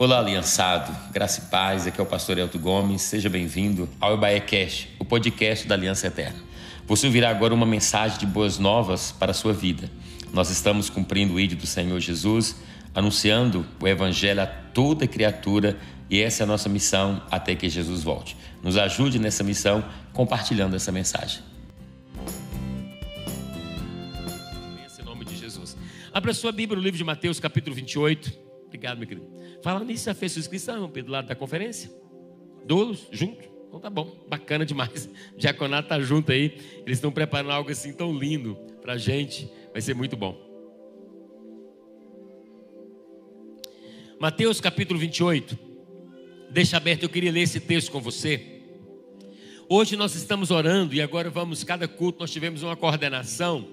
Olá, aliançado, graça e paz, aqui é o pastor Elton Gomes, seja bem-vindo ao Ebaé Cash, o podcast da Aliança Eterna. Você ouvirá agora uma mensagem de boas novas para a sua vida. Nós estamos cumprindo o ídolo do Senhor Jesus, anunciando o Evangelho a toda criatura e essa é a nossa missão até que Jesus volte. Nos ajude nessa missão compartilhando essa mensagem. Em nome de Jesus. Abra sua Bíblia no livro de Mateus, capítulo 28. Obrigado, meu querido. Fala nisso, já fez sua inscrição, Pedro, lado da conferência? Doulos, junto? Então tá bom, bacana demais. Diaconato tá junto aí. Eles estão preparando algo assim tão lindo pra gente. Vai ser muito bom. Mateus capítulo 28. Deixa aberto, eu queria ler esse texto com você. Hoje nós estamos orando e agora vamos, cada culto nós tivemos uma coordenação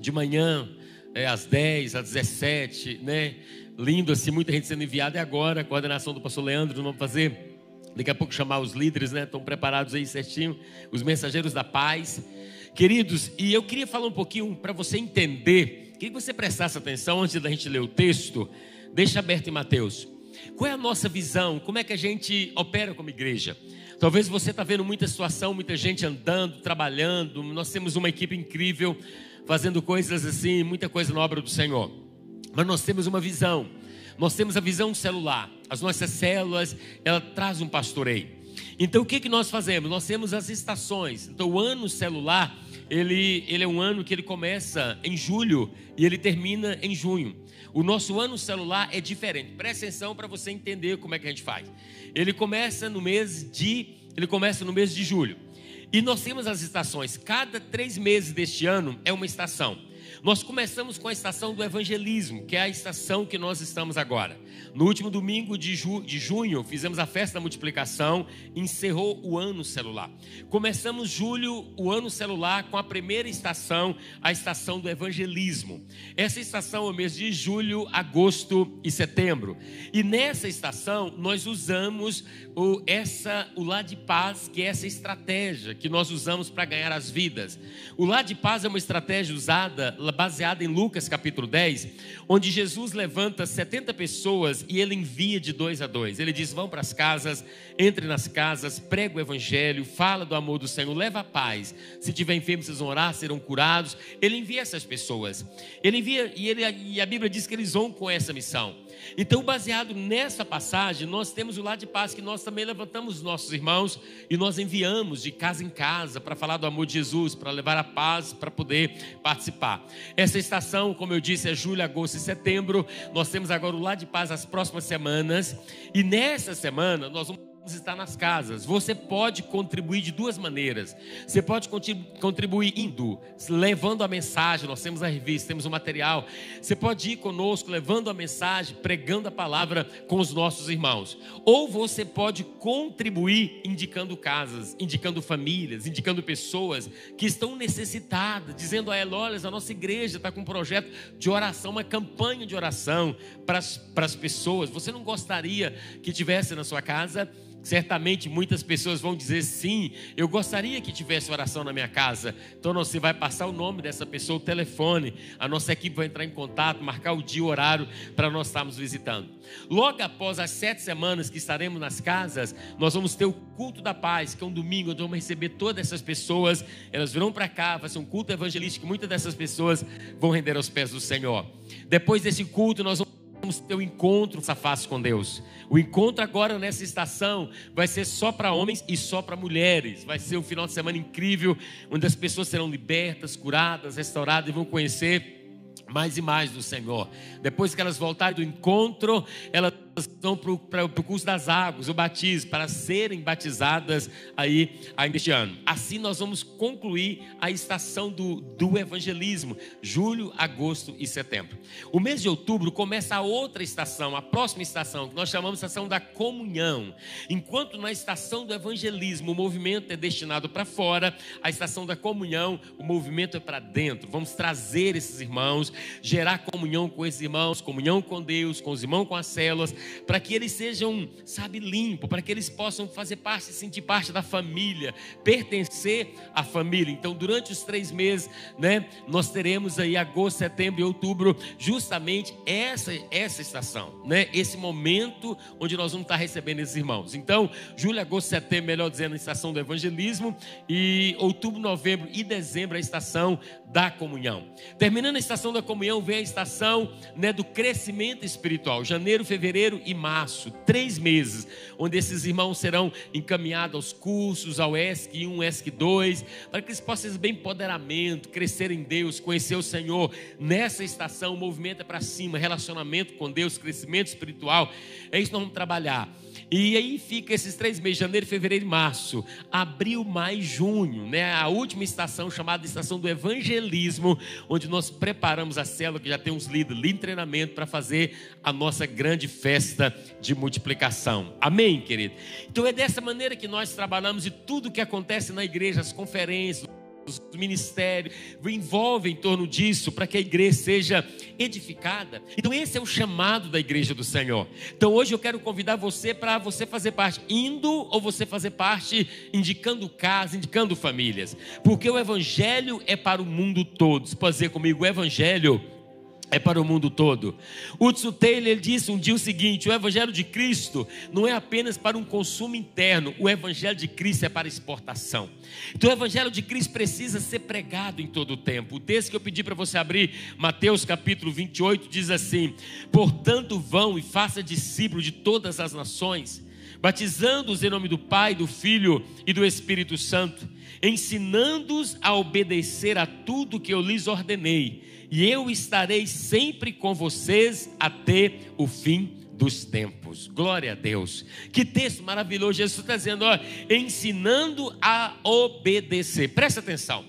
de manhã, é, às 10, às 17, né? Lindo assim, muita gente sendo enviada. E agora, a coordenação do pastor Leandro, vamos fazer daqui a pouco chamar os líderes, né? Estão preparados aí certinho, os mensageiros da paz. Queridos, e eu queria falar um pouquinho para você entender, queria que você prestasse atenção antes da gente ler o texto. Deixa aberto em Mateus. Qual é a nossa visão? Como é que a gente opera como igreja? Talvez você está vendo muita situação, muita gente andando, trabalhando. Nós temos uma equipe incrível, fazendo coisas assim, muita coisa na obra do Senhor. Mas nós temos uma visão. Nós temos a visão celular. As nossas células, ela traz um pastoreio. Então o que, que nós fazemos? Nós temos as estações. Então o ano celular, ele, ele é um ano que ele começa em julho e ele termina em junho. O nosso ano celular é diferente. Presta atenção para você entender como é que a gente faz. Ele começa no mês de, ele começa no mês de julho. E nós temos as estações. Cada três meses deste ano é uma estação. Nós começamos com a estação do evangelismo, que é a estação que nós estamos agora. No último domingo de, ju de junho, fizemos a festa da multiplicação, encerrou o ano celular. Começamos julho, o ano celular, com a primeira estação, a estação do evangelismo. Essa estação é o mês de julho, agosto e setembro. E nessa estação, nós usamos o, essa, o Lá de Paz, que é essa estratégia que nós usamos para ganhar as vidas. O Lá de Paz é uma estratégia usada baseada em Lucas capítulo 10, onde Jesus levanta 70 pessoas e ele envia de dois a dois. Ele diz: vão para as casas, entre nas casas, prega o evangelho, fala do amor do Senhor, leva a paz. Se tiver enfermos, vocês vão orar, serão curados. Ele envia essas pessoas. Ele envia, e, ele, e a Bíblia diz que eles vão com essa missão. Então, baseado nessa passagem, nós temos o lado de paz que nós também levantamos os nossos irmãos e nós enviamos de casa em casa para falar do amor de Jesus, para levar a paz, para poder participar. Essa estação, como eu disse, é julho, agosto e setembro. Nós temos agora o lado de paz as próximas semanas e nessa semana nós vamos estar nas casas. Você pode contribuir de duas maneiras. Você pode contribuir indo, levando a mensagem. Nós temos a revista, temos o material. Você pode ir conosco, levando a mensagem, pregando a palavra com os nossos irmãos. Ou você pode contribuir indicando casas, indicando famílias, indicando pessoas que estão necessitadas, dizendo a ela: olha, a nossa igreja está com um projeto de oração, uma campanha de oração para as pessoas. Você não gostaria que tivesse na sua casa? Certamente muitas pessoas vão dizer sim, eu gostaria que tivesse oração na minha casa. Então você vai passar o nome dessa pessoa, o telefone, a nossa equipe vai entrar em contato, marcar o dia, o horário para nós estarmos visitando. Logo após as sete semanas que estaremos nas casas, nós vamos ter o culto da paz, que é um domingo, onde vamos receber todas essas pessoas, elas virão para cá, vai ser um culto evangelístico, muitas dessas pessoas vão render aos pés do Senhor. Depois desse culto, nós vamos vamos ter o um encontro face a face com Deus. O encontro agora nessa estação vai ser só para homens e só para mulheres. Vai ser um final de semana incrível, onde as pessoas serão libertas, curadas, restauradas e vão conhecer mais e mais do Senhor. Depois que elas voltarem do encontro, elas vão para o curso das águas, o batismo, para serem batizadas aí ainda este ano. Assim nós vamos concluir a estação do, do evangelismo, julho, agosto e setembro. O mês de outubro começa a outra estação, a próxima estação, que nós chamamos de estação da comunhão. Enquanto na estação do evangelismo o movimento é destinado para fora, a estação da comunhão, o movimento é para dentro. Vamos trazer esses irmãos, gerar comunhão com esses irmãos, comunhão com Deus, com os irmãos com as células, para que eles sejam, sabe, limpos, para que eles possam fazer parte, sentir parte da família, pertencer à família. Então, durante os três meses, né, nós teremos aí agosto, setembro e outubro, justamente essa, essa estação, né, esse momento onde nós vamos estar recebendo esses irmãos. Então, julho, agosto, setembro, melhor dizendo, a estação do evangelismo, e outubro, novembro e dezembro, a estação da comunhão. Terminando a estação da comunhão, vem a estação né, do crescimento espiritual. Janeiro, fevereiro e março, três meses, onde esses irmãos serão encaminhados aos cursos, ao ESC 1, ESC 2, para que eles possam receber empoderamento, crescer em Deus, conhecer o Senhor. Nessa estação, o movimento é para cima, relacionamento com Deus, crescimento espiritual. É isso que nós vamos trabalhar. E aí fica esses três meses, janeiro, fevereiro e março, abril, maio, junho, né? A última estação chamada estação do evangelismo, onde nós preparamos a célula que já tem uns líderes, em treinamento para fazer a nossa grande festa de multiplicação. Amém, querido? Então é dessa maneira que nós trabalhamos e tudo que acontece na igreja, as conferências, o ministério envolve em torno disso para que a igreja seja edificada. Então esse é o chamado da igreja do Senhor. Então hoje eu quero convidar você para você fazer parte indo ou você fazer parte indicando casa, indicando famílias, porque o evangelho é para o mundo todo. Dizer comigo, o evangelho é para o mundo todo. Hudson Taylor ele disse um dia o seguinte: o Evangelho de Cristo não é apenas para um consumo interno, o Evangelho de Cristo é para exportação. Então o Evangelho de Cristo precisa ser pregado em todo o tempo. O texto que eu pedi para você abrir, Mateus capítulo 28, diz assim: Portanto, vão e faça discípulos de todas as nações, batizando-os em nome do Pai, do Filho e do Espírito Santo, ensinando-os a obedecer a tudo que eu lhes ordenei e eu estarei sempre com vocês até o fim dos tempos. Glória a Deus. Que texto maravilhoso. Jesus está dizendo, ó, ensinando a obedecer. Presta atenção.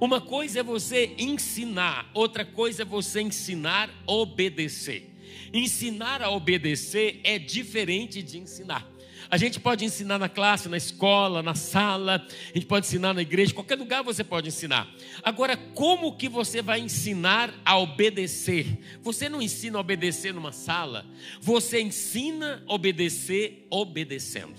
Uma coisa é você ensinar, outra coisa é você ensinar a obedecer. Ensinar a obedecer é diferente de ensinar. A gente pode ensinar na classe, na escola, na sala, a gente pode ensinar na igreja, qualquer lugar você pode ensinar. Agora, como que você vai ensinar a obedecer? Você não ensina a obedecer numa sala, você ensina a obedecer obedecendo.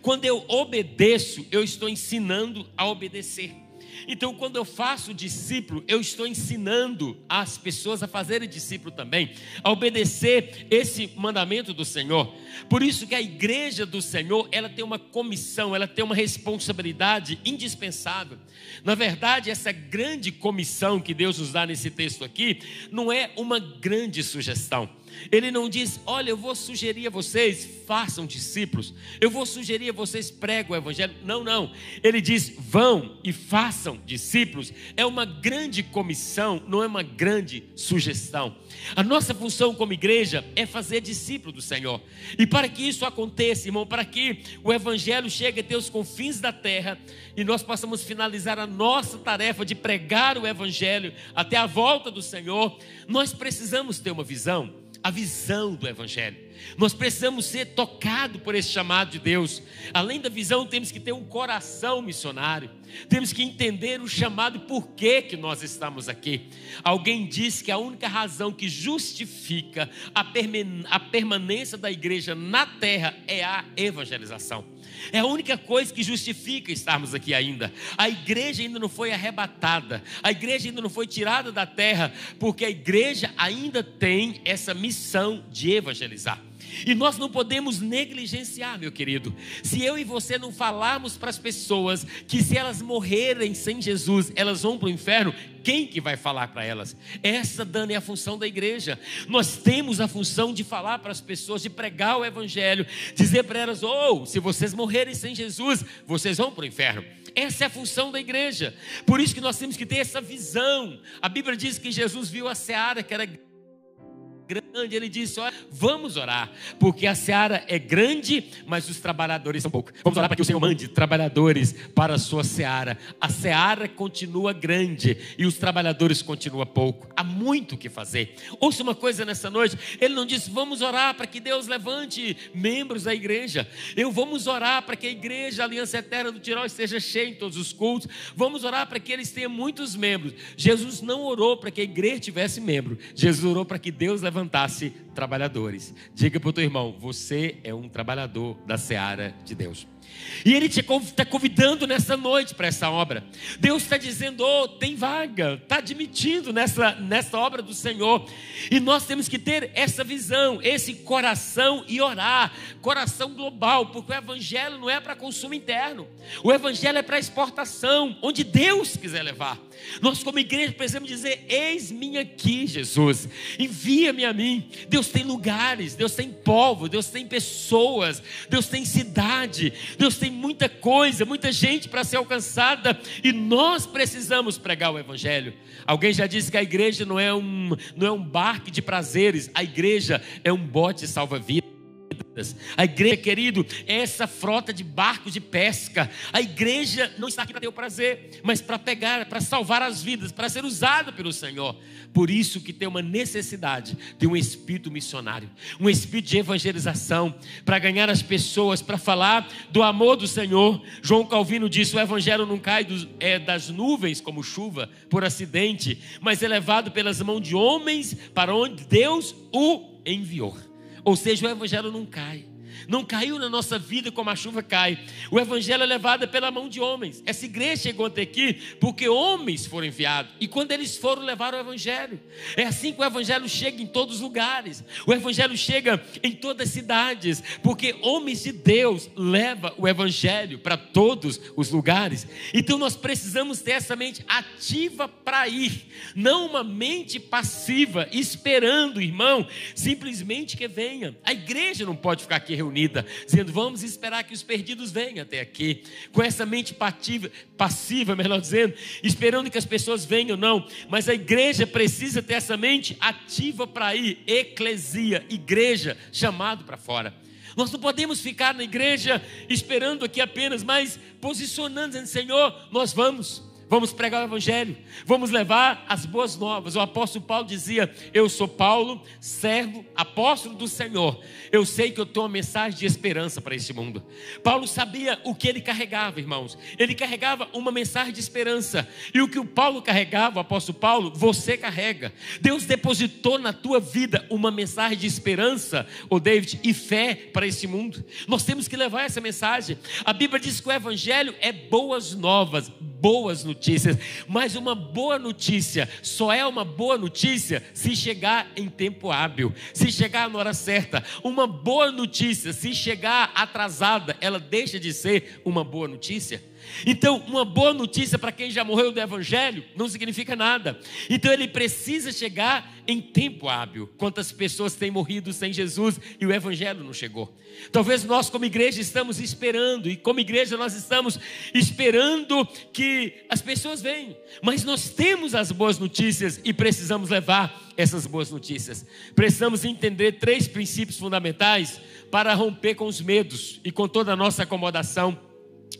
Quando eu obedeço, eu estou ensinando a obedecer. Então, quando eu faço discípulo, eu estou ensinando as pessoas a fazerem discípulo também, a obedecer esse mandamento do Senhor. Por isso que a igreja do Senhor, ela tem uma comissão, ela tem uma responsabilidade indispensável. Na verdade, essa grande comissão que Deus nos dá nesse texto aqui, não é uma grande sugestão ele não diz, olha, eu vou sugerir a vocês, façam discípulos. Eu vou sugerir a vocês, pregam o evangelho. Não, não. Ele diz, vão e façam discípulos. É uma grande comissão, não é uma grande sugestão. A nossa função como igreja é fazer discípulo do Senhor. E para que isso aconteça, irmão, para que o evangelho chegue até os confins da terra e nós possamos finalizar a nossa tarefa de pregar o evangelho até a volta do Senhor, nós precisamos ter uma visão a visão do Evangelho. Nós precisamos ser tocados por esse chamado de Deus. Além da visão, temos que ter um coração missionário. Temos que entender o chamado por que, que nós estamos aqui. Alguém disse que a única razão que justifica a permanência da igreja na terra é a evangelização. É a única coisa que justifica estarmos aqui ainda. A igreja ainda não foi arrebatada, a igreja ainda não foi tirada da terra, porque a igreja ainda tem essa missão de evangelizar. E nós não podemos negligenciar, meu querido. Se eu e você não falarmos para as pessoas que se elas morrerem sem Jesus, elas vão para o inferno, quem que vai falar para elas? Essa, Dani, é a função da igreja. Nós temos a função de falar para as pessoas, de pregar o evangelho, dizer para elas: ou oh, se vocês morrerem sem Jesus, vocês vão para o inferno. Essa é a função da igreja. Por isso que nós temos que ter essa visão. A Bíblia diz que Jesus viu a seara que era ele disse: Olha, vamos orar, porque a seara é grande, mas os trabalhadores são poucos. Vamos orar para que o Senhor mande trabalhadores para a sua seara. A seara continua grande e os trabalhadores continuam pouco. Há muito o que fazer. Ouça uma coisa nessa noite: ele não disse, vamos orar para que Deus levante membros da igreja. Eu vamos orar para que a igreja, a Aliança Eterna do Tirol, esteja cheia em todos os cultos. Vamos orar para que eles tenham muitos membros. Jesus não orou para que a igreja tivesse membro, Jesus orou para que Deus levantasse levantasse trabalhadores. Diga para o teu irmão: você é um trabalhador da seara de Deus. E Ele está convidando nessa noite para essa obra. Deus está dizendo: oh, tem vaga, está admitindo nessa, nessa obra do Senhor. E nós temos que ter essa visão, esse coração e orar, coração global, porque o Evangelho não é para consumo interno, o Evangelho é para exportação, onde Deus quiser levar. Nós, como igreja, precisamos dizer: Eis-me aqui, Jesus, envia-me a mim. Deus tem lugares, Deus tem povo, Deus tem pessoas, Deus tem cidade, Deus tem muita coisa, muita gente para ser alcançada e nós precisamos pregar o Evangelho. Alguém já disse que a igreja não é um, não é um barco de prazeres, a igreja é um bote salva-vidas. A igreja, querido, é essa frota de barcos de pesca. A igreja não está aqui para ter o prazer, mas para pegar, para salvar as vidas, para ser usada pelo Senhor. Por isso que tem uma necessidade de um espírito missionário, um espírito de evangelização, para ganhar as pessoas, para falar do amor do Senhor. João Calvino disse: o evangelho não cai dos, é, das nuvens como chuva, por acidente, mas é levado pelas mãos de homens para onde Deus o enviou. Ou seja, o evangelho não cai. Não caiu na nossa vida como a chuva cai. O evangelho é levado pela mão de homens. Essa igreja chegou até aqui porque homens foram enviados. E quando eles foram, levaram o evangelho. É assim que o evangelho chega em todos os lugares. O evangelho chega em todas as cidades. Porque homens de Deus levam o evangelho para todos os lugares. Então nós precisamos ter essa mente ativa para ir. Não uma mente passiva, esperando, irmão, simplesmente que venha. A igreja não pode ficar aqui reunida, dizendo: vamos esperar que os perdidos venham até aqui, com essa mente passiva, passiva, melhor dizendo, esperando que as pessoas venham, não, mas a igreja precisa ter essa mente ativa para ir, eclesia, igreja, chamado para fora. Nós não podemos ficar na igreja esperando aqui apenas, mas posicionando, dizendo: Senhor, nós vamos. Vamos pregar o Evangelho, vamos levar as boas novas. O apóstolo Paulo dizia: Eu sou Paulo, servo, apóstolo do Senhor. Eu sei que eu tenho uma mensagem de esperança para este mundo. Paulo sabia o que ele carregava, irmãos. Ele carregava uma mensagem de esperança. E o que o Paulo carregava, o apóstolo Paulo, você carrega. Deus depositou na tua vida uma mensagem de esperança, o David, e fé para este mundo. Nós temos que levar essa mensagem. A Bíblia diz que o Evangelho é boas novas, boas notícias notícias, mas uma boa notícia só é uma boa notícia se chegar em tempo hábil, se chegar na hora certa. Uma boa notícia, se chegar atrasada, ela deixa de ser uma boa notícia. Então, uma boa notícia para quem já morreu do Evangelho não significa nada. Então, ele precisa chegar em tempo hábil. Quantas pessoas têm morrido sem Jesus e o Evangelho não chegou? Talvez nós, como igreja, estamos esperando, e como igreja, nós estamos esperando que as pessoas venham, mas nós temos as boas notícias e precisamos levar essas boas notícias. Precisamos entender três princípios fundamentais para romper com os medos e com toda a nossa acomodação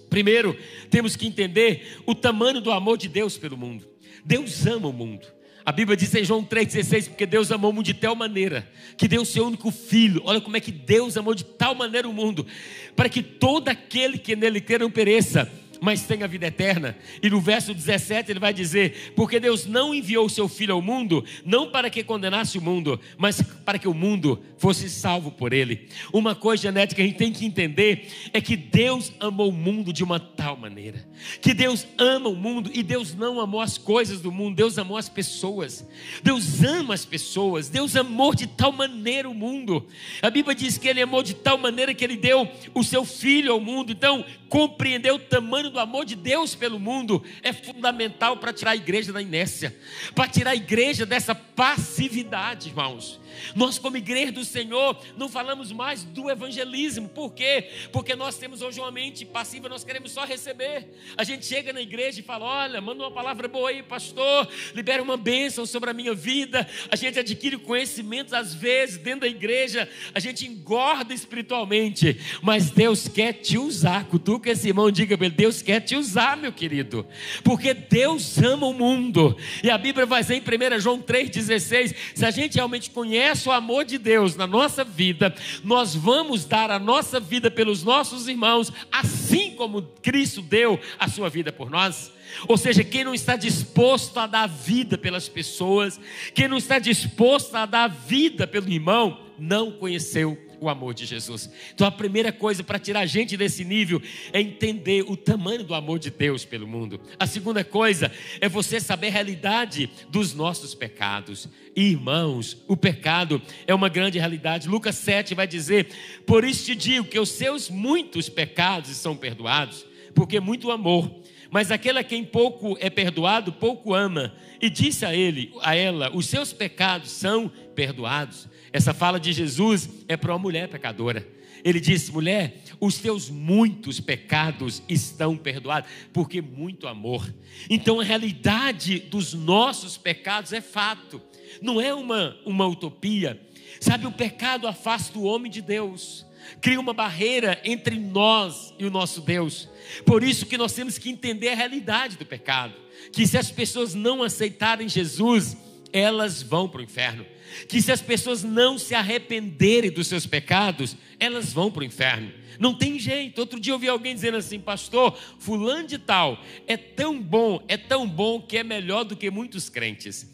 Primeiro, temos que entender o tamanho do amor de Deus pelo mundo. Deus ama o mundo. A Bíblia diz em João 3,16: porque Deus amou o mundo de tal maneira que deu o seu único filho. Olha como é que Deus amou de tal maneira o mundo, para que todo aquele que nele crê não pereça, mas tem a vida eterna. E no verso 17 ele vai dizer: Porque Deus não enviou o seu filho ao mundo, não para que condenasse o mundo, mas para que o mundo fosse salvo por ele. Uma coisa, Janete, que a gente tem que entender é que Deus amou o mundo de uma tal maneira. Que Deus ama o mundo e Deus não amou as coisas do mundo, Deus amou as pessoas. Deus ama as pessoas, Deus amou de tal maneira o mundo. A Bíblia diz que ele amou de tal maneira que ele deu o seu filho ao mundo. Então, compreender o tamanho do amor de Deus pelo mundo é fundamental para tirar a igreja da inércia, para tirar a igreja dessa passividade, irmãos. Nós, como igreja do Senhor, não falamos mais do evangelismo. Por quê? Porque nós temos hoje uma mente passiva, nós queremos só receber. A gente chega na igreja e fala: Olha, manda uma palavra boa aí, pastor, libera uma bênção sobre a minha vida. A gente adquire conhecimentos, às vezes, dentro da igreja, a gente engorda espiritualmente, mas Deus quer te usar. Cutuca esse irmão, diga para ele: Deus quer te usar, meu querido, porque Deus ama o mundo. E a Bíblia vai dizer em 1 João 3,16: se a gente realmente conhece o amor de Deus na nossa vida, nós vamos dar a nossa vida pelos nossos irmãos, assim como Cristo deu a sua vida por nós. Ou seja, quem não está disposto a dar vida pelas pessoas, quem não está disposto a dar vida pelo irmão, não conheceu o amor de Jesus. Então a primeira coisa para tirar a gente desse nível é entender o tamanho do amor de Deus pelo mundo. A segunda coisa é você saber a realidade dos nossos pecados. Irmãos, o pecado é uma grande realidade. Lucas 7 vai dizer: Por isso te digo que os seus muitos pecados são perdoados, porque muito amor. Mas aquele a quem pouco é perdoado, pouco ama. E disse a ele, a ela, os seus pecados são perdoados. Essa fala de Jesus é para uma mulher pecadora. Ele disse: mulher, os teus muitos pecados estão perdoados, porque muito amor. Então a realidade dos nossos pecados é fato, não é uma, uma utopia. Sabe, o pecado afasta o homem de Deus, cria uma barreira entre nós e o nosso Deus. Por isso que nós temos que entender a realidade do pecado. Que se as pessoas não aceitarem Jesus, elas vão para o inferno que se as pessoas não se arrependerem dos seus pecados, elas vão para o inferno. Não tem jeito. Outro dia eu vi alguém dizendo assim, pastor, fulano de tal é tão bom, é tão bom que é melhor do que muitos crentes.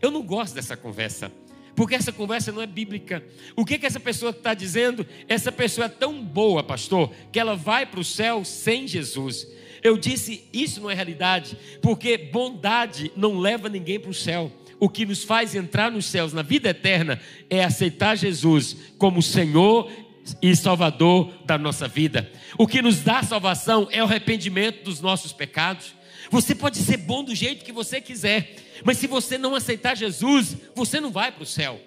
Eu não gosto dessa conversa, porque essa conversa não é bíblica. O que, que essa pessoa está dizendo? Essa pessoa é tão boa, pastor, que ela vai para o céu sem Jesus. Eu disse, isso não é realidade, porque bondade não leva ninguém para o céu o que nos faz entrar nos céus na vida eterna é aceitar Jesus como Senhor e Salvador da nossa vida. O que nos dá salvação é o arrependimento dos nossos pecados. Você pode ser bom do jeito que você quiser, mas se você não aceitar Jesus, você não vai para o céu.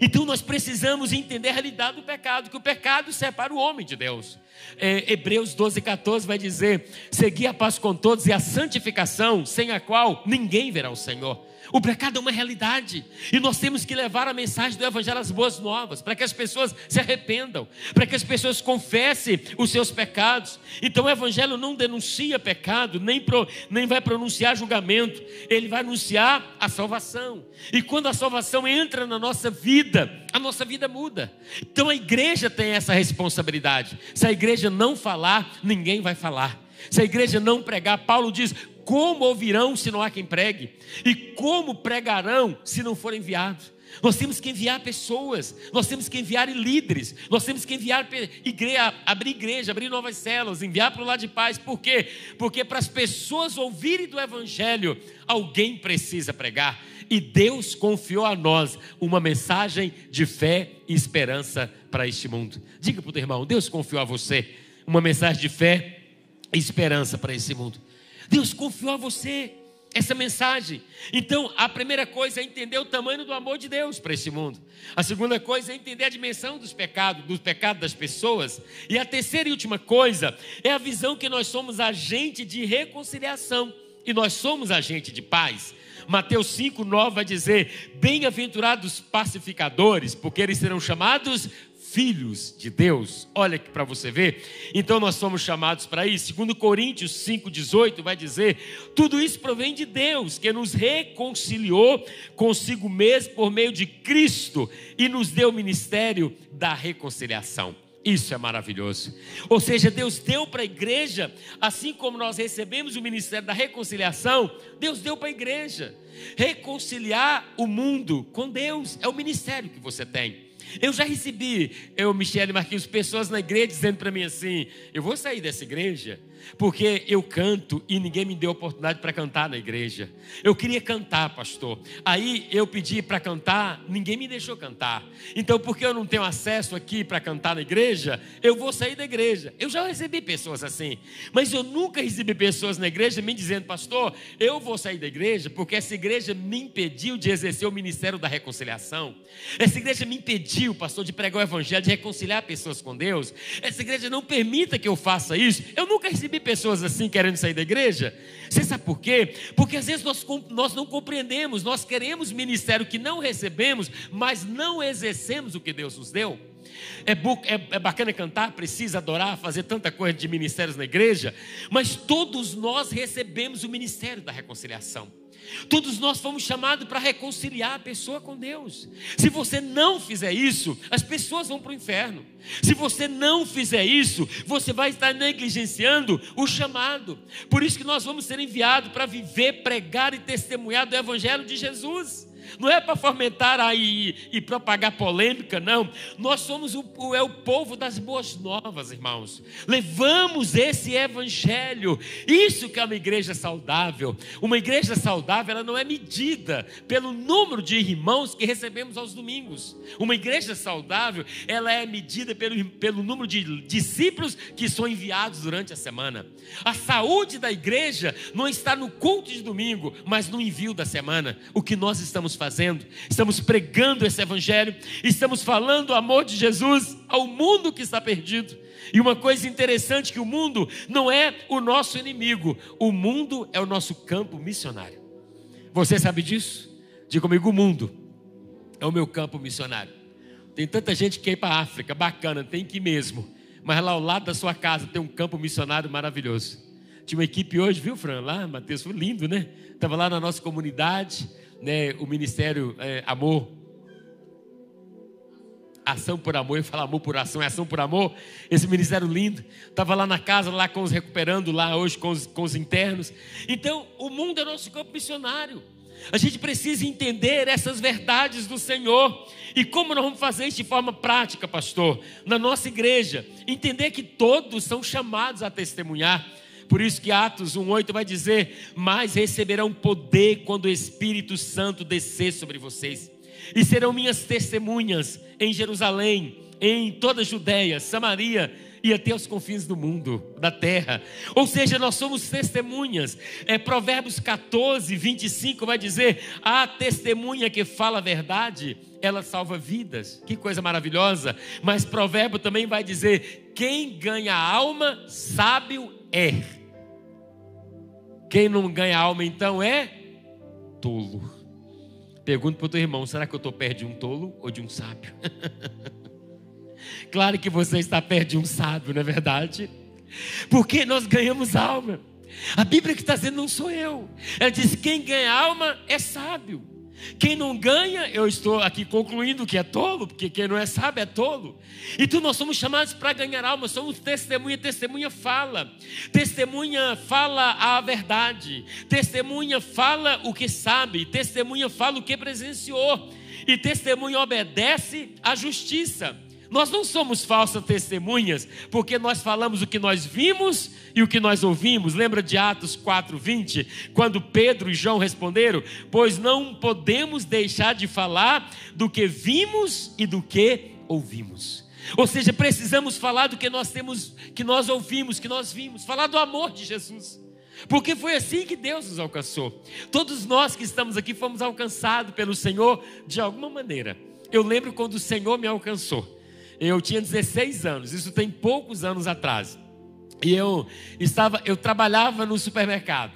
Então nós precisamos entender a realidade do pecado, que o pecado separa o homem de Deus. É, Hebreus 12, 14 vai dizer: Segui a paz com todos e a santificação, sem a qual ninguém verá o Senhor. O pecado é uma realidade e nós temos que levar a mensagem do Evangelho às boas novas, para que as pessoas se arrependam, para que as pessoas confessem os seus pecados. Então o Evangelho não denuncia pecado, nem, pro, nem vai pronunciar julgamento, ele vai anunciar a salvação. E quando a salvação entra na nossa vida, a nossa vida muda. Então a igreja tem essa responsabilidade. Se a igreja não falar, ninguém vai falar. Se a igreja não pregar, Paulo diz: como ouvirão se não há quem pregue? E como pregarão se não forem enviados? Nós temos que enviar pessoas, nós temos que enviar líderes, nós temos que enviar igreja, abrir igreja, abrir novas células, enviar para o lado de paz. Por quê? Porque para as pessoas ouvirem do Evangelho, alguém precisa pregar. E Deus confiou a nós uma mensagem de fé e esperança para este mundo. Diga para o teu irmão: Deus confiou a você uma mensagem de fé e esperança para esse mundo. Deus confiou a você essa mensagem. Então, a primeira coisa é entender o tamanho do amor de Deus para esse mundo. A segunda coisa é entender a dimensão dos pecados, dos pecados das pessoas. E a terceira e última coisa é a visão que nós somos agente de reconciliação e nós somos agente de paz. Mateus 5, 9 vai dizer: Bem-aventurados pacificadores, porque eles serão chamados filhos de Deus. Olha aqui para você ver. Então nós somos chamados para isso. Segundo Coríntios 5:18 vai dizer: tudo isso provém de Deus, que nos reconciliou consigo mesmo por meio de Cristo e nos deu o ministério da reconciliação. Isso é maravilhoso. Ou seja, Deus deu para a igreja, assim como nós recebemos o ministério da reconciliação, Deus deu para a igreja. Reconciliar o mundo com Deus é o ministério que você tem. Eu já recebi, eu, Michele Marquinhos, pessoas na igreja dizendo para mim assim: eu vou sair dessa igreja porque eu canto e ninguém me deu oportunidade para cantar na igreja. Eu queria cantar, pastor. Aí eu pedi para cantar, ninguém me deixou cantar. Então, porque eu não tenho acesso aqui para cantar na igreja, eu vou sair da igreja. Eu já recebi pessoas assim, mas eu nunca recebi pessoas na igreja me dizendo, pastor, eu vou sair da igreja porque essa igreja me impediu de exercer o ministério da reconciliação. Essa igreja me impediu, pastor, de pregar o evangelho, de reconciliar pessoas com Deus. Essa igreja não permita que eu faça isso. Eu nunca recebi recebi pessoas assim querendo sair da igreja. Você sabe por quê? Porque às vezes nós, nós não compreendemos, nós queremos ministério que não recebemos, mas não exercemos o que Deus nos deu. É, é, é, bacana cantar, precisa adorar, fazer tanta coisa de ministérios na igreja, mas todos nós recebemos o ministério da reconciliação. Todos nós fomos chamados para reconciliar a pessoa com Deus. Se você não fizer isso, as pessoas vão para o inferno. Se você não fizer isso, você vai estar negligenciando o chamado. Por isso que nós vamos ser enviados para viver, pregar e testemunhar do Evangelho de Jesus. Não é para fomentar aí e, propagar polêmica, não. Nós somos o, é o povo das boas novas, irmãos. Levamos esse evangelho. Isso que é uma igreja saudável. Uma igreja saudável, ela não é medida pelo número de irmãos que recebemos aos domingos. Uma igreja saudável, ela é medida pelo, pelo número de discípulos que são enviados durante a semana. A saúde da igreja não está no culto de domingo, mas no envio da semana. O que nós estamos fazendo? Estamos pregando esse evangelho, estamos falando o amor de Jesus ao mundo que está perdido. E uma coisa interessante que o mundo não é o nosso inimigo, o mundo é o nosso campo missionário. Você sabe disso? Diga comigo, o mundo é o meu campo missionário. Tem tanta gente que quer ir para a África, bacana, tem que ir mesmo. Mas lá ao lado da sua casa tem um campo missionário maravilhoso. Tinha uma equipe hoje, viu, Fran? Lá, Mateus, foi lindo, né? Estava lá na nossa comunidade, né? O Ministério é, Amor. Ação por amor, eu falo amor por ação, é ação por amor. Esse ministério lindo. Estava lá na casa, lá com os recuperando, lá hoje com os, com os internos. Então, o mundo é nosso campo missionário. A gente precisa entender essas verdades do Senhor. E como nós vamos fazer isso de forma prática, pastor? Na nossa igreja, entender que todos são chamados a testemunhar. Por isso que Atos 1:8 vai dizer: "Mas receberão poder quando o Espírito Santo descer sobre vocês, e serão minhas testemunhas em Jerusalém, em toda a Judéia, Samaria e até os confins do mundo, da terra. Ou seja, nós somos testemunhas. É, Provérbios 14, 25 vai dizer: a testemunha que fala a verdade, ela salva vidas. Que coisa maravilhosa. Mas Provérbio também vai dizer: quem ganha alma, sábio é. Quem não ganha alma então é tolo. Pergunto para o teu irmão: será que eu estou perto de um tolo ou de um sábio? claro que você está perto de um sábio, não é verdade? Porque nós ganhamos alma. A Bíblia que está dizendo não sou eu. Ela diz: quem ganha alma é sábio. Quem não ganha, eu estou aqui concluindo que é tolo, porque quem não é sábio é tolo. Então nós somos chamados para ganhar alma, somos testemunha, testemunha fala. Testemunha fala a verdade. Testemunha fala o que sabe, testemunha fala o que presenciou. E testemunha obedece à justiça. Nós não somos falsas testemunhas, porque nós falamos o que nós vimos e o que nós ouvimos. Lembra de Atos 4:20, quando Pedro e João responderam: "Pois não podemos deixar de falar do que vimos e do que ouvimos". Ou seja, precisamos falar do que nós temos, que nós ouvimos, que nós vimos, falar do amor de Jesus. Porque foi assim que Deus nos alcançou. Todos nós que estamos aqui fomos alcançados pelo Senhor de alguma maneira. Eu lembro quando o Senhor me alcançou. Eu tinha 16 anos, isso tem poucos anos atrás. E eu estava, eu trabalhava no supermercado.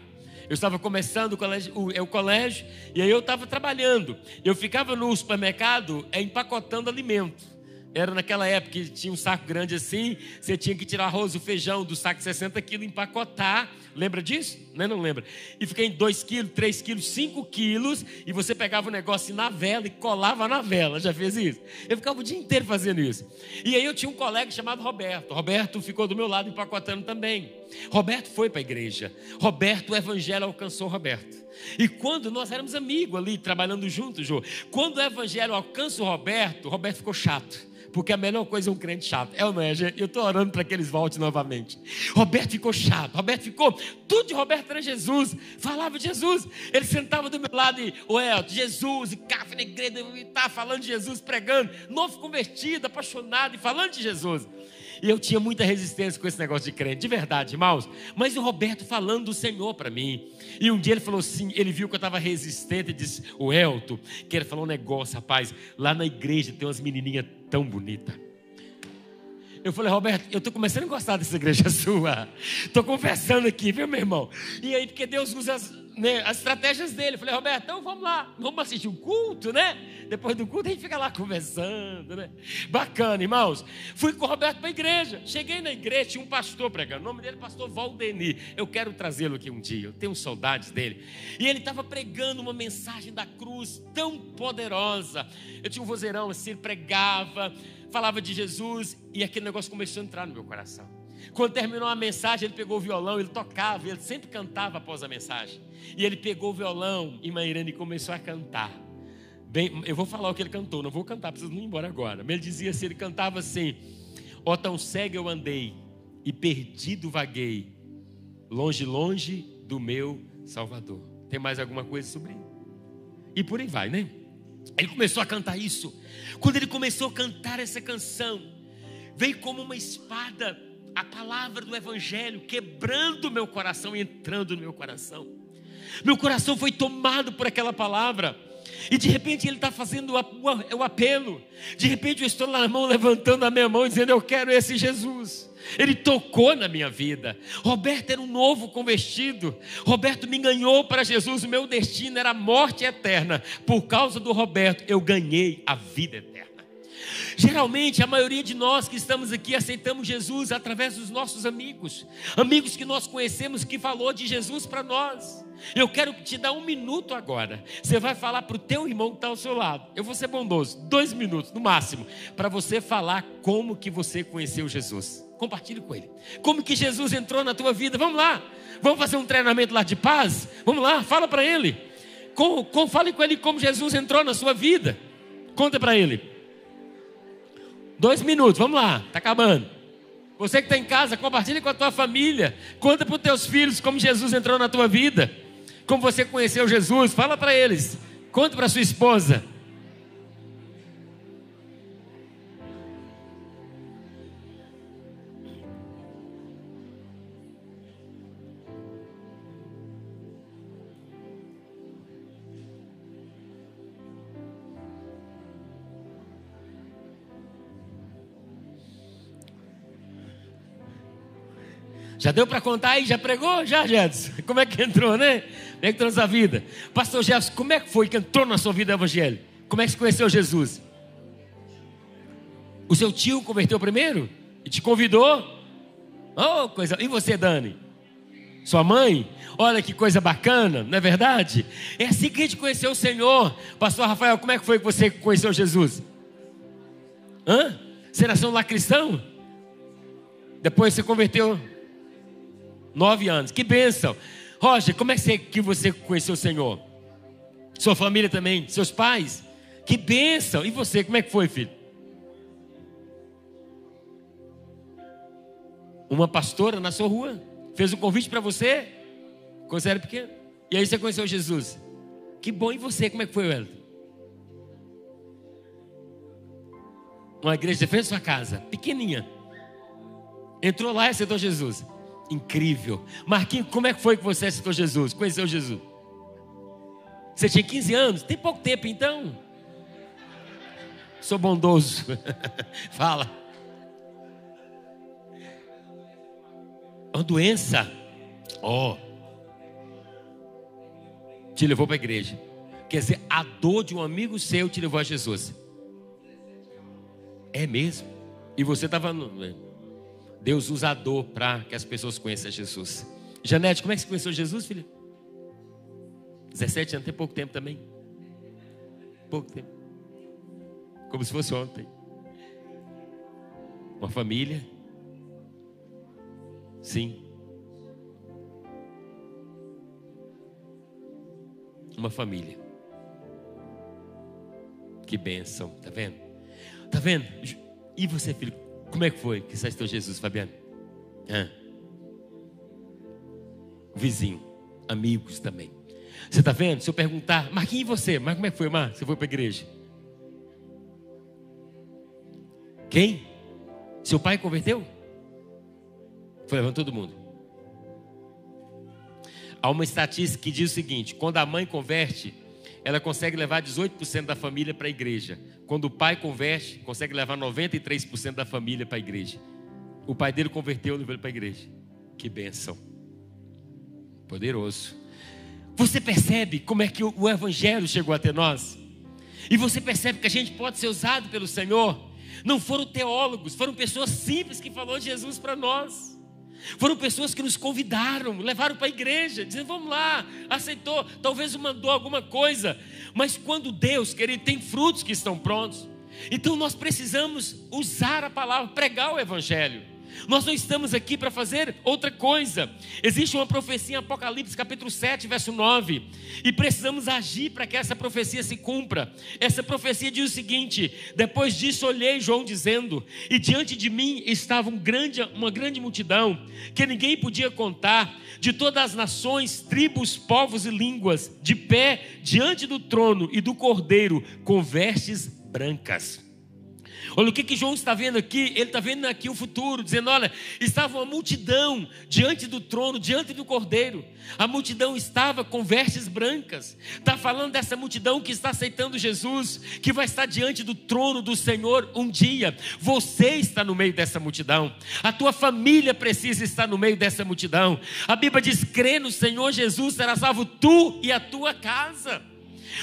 Eu estava começando o colégio, o, o colégio e aí eu estava trabalhando. Eu ficava no supermercado é, empacotando alimento. Era naquela época que tinha um saco grande assim, você tinha que tirar arroz, o feijão do saco de 60 quilos, empacotar. Lembra disso? Não, não lembra. E fiquei em 2 quilos, 3 quilos, 5 quilos, e você pegava o negócio na vela e colava na vela. Já fez isso? Eu ficava o dia inteiro fazendo isso. E aí eu tinha um colega chamado Roberto. Roberto ficou do meu lado empacotando também. Roberto foi para a igreja. Roberto, o evangelho alcançou Roberto. E quando nós éramos amigos ali, trabalhando juntos, Jô, quando o evangelho alcança o Roberto, Roberto ficou chato. Porque a melhor coisa é um crente chato. É ou não é, gente? Eu estou orando para que eles voltem novamente. Roberto ficou chato. Roberto ficou. Tudo de Roberto era Jesus. Falava de Jesus. Ele sentava do meu lado e, Elton, Jesus, e café na igreja, e tá falando de Jesus, pregando. Novo convertido, apaixonado e falando de Jesus. E eu tinha muita resistência com esse negócio de crente, de verdade, irmãos. Mas o Roberto falando do Senhor para mim. E um dia ele falou assim: ele viu que eu estava resistente e disse: O Elton, quero falar um negócio, rapaz. Lá na igreja tem umas menininhas tão bonitas. Eu falei, Roberto, eu estou começando a gostar dessa igreja sua. Estou confessando aqui, viu, meu irmão? E aí, porque Deus usa né, as estratégias dele. Falei, Roberto, então vamos lá, vamos assistir um culto, né? Depois do culto a gente fica lá conversando, né? Bacana, irmãos. Fui com o Roberto para a igreja. Cheguei na igreja, tinha um pastor pregando. O nome dele é pastor Valdeni. Eu quero trazê-lo aqui um dia. Eu tenho saudades dele. E ele estava pregando uma mensagem da cruz tão poderosa. Eu tinha um vozeirão assim, ele pregava falava de Jesus e aquele negócio começou a entrar no meu coração. Quando terminou a mensagem, ele pegou o violão, ele tocava, ele sempre cantava após a mensagem. E ele pegou o violão, e Mairane começou a cantar. Bem, eu vou falar o que ele cantou, não vou cantar, preciso ir embora agora. Mas ele dizia assim: ele cantava assim: Ó, tão cego eu andei e perdido vaguei, longe, longe do meu Salvador. Tem mais alguma coisa sobre isso? E por aí vai, né? Ele começou a cantar isso. Quando ele começou a cantar essa canção, veio como uma espada a palavra do Evangelho quebrando meu coração e entrando no meu coração. Meu coração foi tomado por aquela palavra. E de repente ele está fazendo o apelo. De repente eu estou na mão, levantando a minha mão, dizendo: Eu quero esse Jesus. Ele tocou na minha vida. Roberto era um novo convertido. Roberto me ganhou para Jesus. O meu destino era a morte eterna. Por causa do Roberto, eu ganhei a vida eterna. Geralmente, a maioria de nós que estamos aqui aceitamos Jesus através dos nossos amigos, amigos que nós conhecemos que falou de Jesus para nós. Eu quero te dar um minuto agora. Você vai falar para o teu irmão que está ao seu lado. Eu vou ser bondoso, dois minutos no máximo, para você falar como que você conheceu Jesus. Compartilhe com ele. Como que Jesus entrou na tua vida? Vamos lá. Vamos fazer um treinamento lá de paz? Vamos lá, fala para ele. Com, com, fale com ele como Jesus entrou na sua vida. Conta para ele. Dois minutos, vamos lá, está acabando. Você que está em casa, compartilhe com a tua família. Conta para os teus filhos como Jesus entrou na tua vida. Como você conheceu Jesus. Fala para eles. Conta para sua esposa. Já deu para contar aí? Já pregou? Já, Jefferson? Como é que entrou, né? Como é que entrou na sua vida? Pastor Jefferson, como é que foi que entrou na sua vida o Evangelho? Como é que você conheceu Jesus? O seu tio converteu primeiro? E te convidou? Oh, coisa. E você, Dani? Sua mãe? Olha que coisa bacana, não é verdade? É assim que a gente conheceu o Senhor. Pastor Rafael, como é que foi que você conheceu Jesus? Hã? Você nasceu lá cristão? Depois você converteu Nove anos. Que bênção. Roger, como é que você conheceu o Senhor? Sua família também? Seus pais? Que bênção. E você, como é que foi, filho? Uma pastora na sua rua fez um convite para você quando você era pequeno. E aí você conheceu Jesus. Que bom. E você, como é que foi, Wellington? Uma igreja de frente à sua casa, pequenininha. Entrou lá e aceitou Jesus incrível. Marquinhos, como é que foi que você aceitou Jesus? Conheceu Jesus? Você tinha 15 anos? Tem pouco tempo então? Sou bondoso. Fala. Uma doença. Ó. Oh. Te levou para a igreja. Quer dizer, a dor de um amigo seu te levou a Jesus. É mesmo? E você estava. Deus usa a dor para que as pessoas conheçam Jesus. Janete, como é que você conheceu Jesus, filha? 17 anos, tem pouco tempo também. Pouco tempo. Como se fosse ontem. Uma família. Sim. Uma família. Que bênção, tá vendo? Tá vendo? E você, filho, como é que foi que aceitou Jesus, Fabiano? Ah. Vizinho, amigos também. Você está vendo? Se eu perguntar, Marquinhos, e você? Mas como é que foi, Mar? Você foi para a igreja? Quem? Seu pai converteu? Foi levando todo mundo. Há uma estatística que diz o seguinte: quando a mãe converte, ela consegue levar 18% da família para a igreja. Quando o pai converte, consegue levar 93% da família para a igreja. O pai dele converteu, levou ele para a igreja. Que bênção. Poderoso. Você percebe como é que o evangelho chegou até nós? E você percebe que a gente pode ser usado pelo Senhor. Não foram teólogos, foram pessoas simples que falou Jesus para nós. Foram pessoas que nos convidaram, levaram para a igreja, dizendo: vamos lá, aceitou, talvez mandou alguma coisa, mas quando Deus, querido, tem frutos que estão prontos, então nós precisamos usar a palavra, pregar o Evangelho. Nós não estamos aqui para fazer outra coisa. Existe uma profecia em Apocalipse, capítulo 7, verso 9. E precisamos agir para que essa profecia se cumpra. Essa profecia diz o seguinte: Depois disso olhei João dizendo, e diante de mim estava um grande, uma grande multidão, que ninguém podia contar, de todas as nações, tribos, povos e línguas, de pé diante do trono e do cordeiro, com vestes brancas Olha o que, que João está vendo aqui. Ele está vendo aqui o futuro, dizendo: olha, estava uma multidão diante do trono, diante do cordeiro. A multidão estava com vestes brancas. Está falando dessa multidão que está aceitando Jesus, que vai estar diante do trono do Senhor um dia. Você está no meio dessa multidão. A tua família precisa estar no meio dessa multidão. A Bíblia diz: crê no Senhor Jesus, será salvo tu e a tua casa.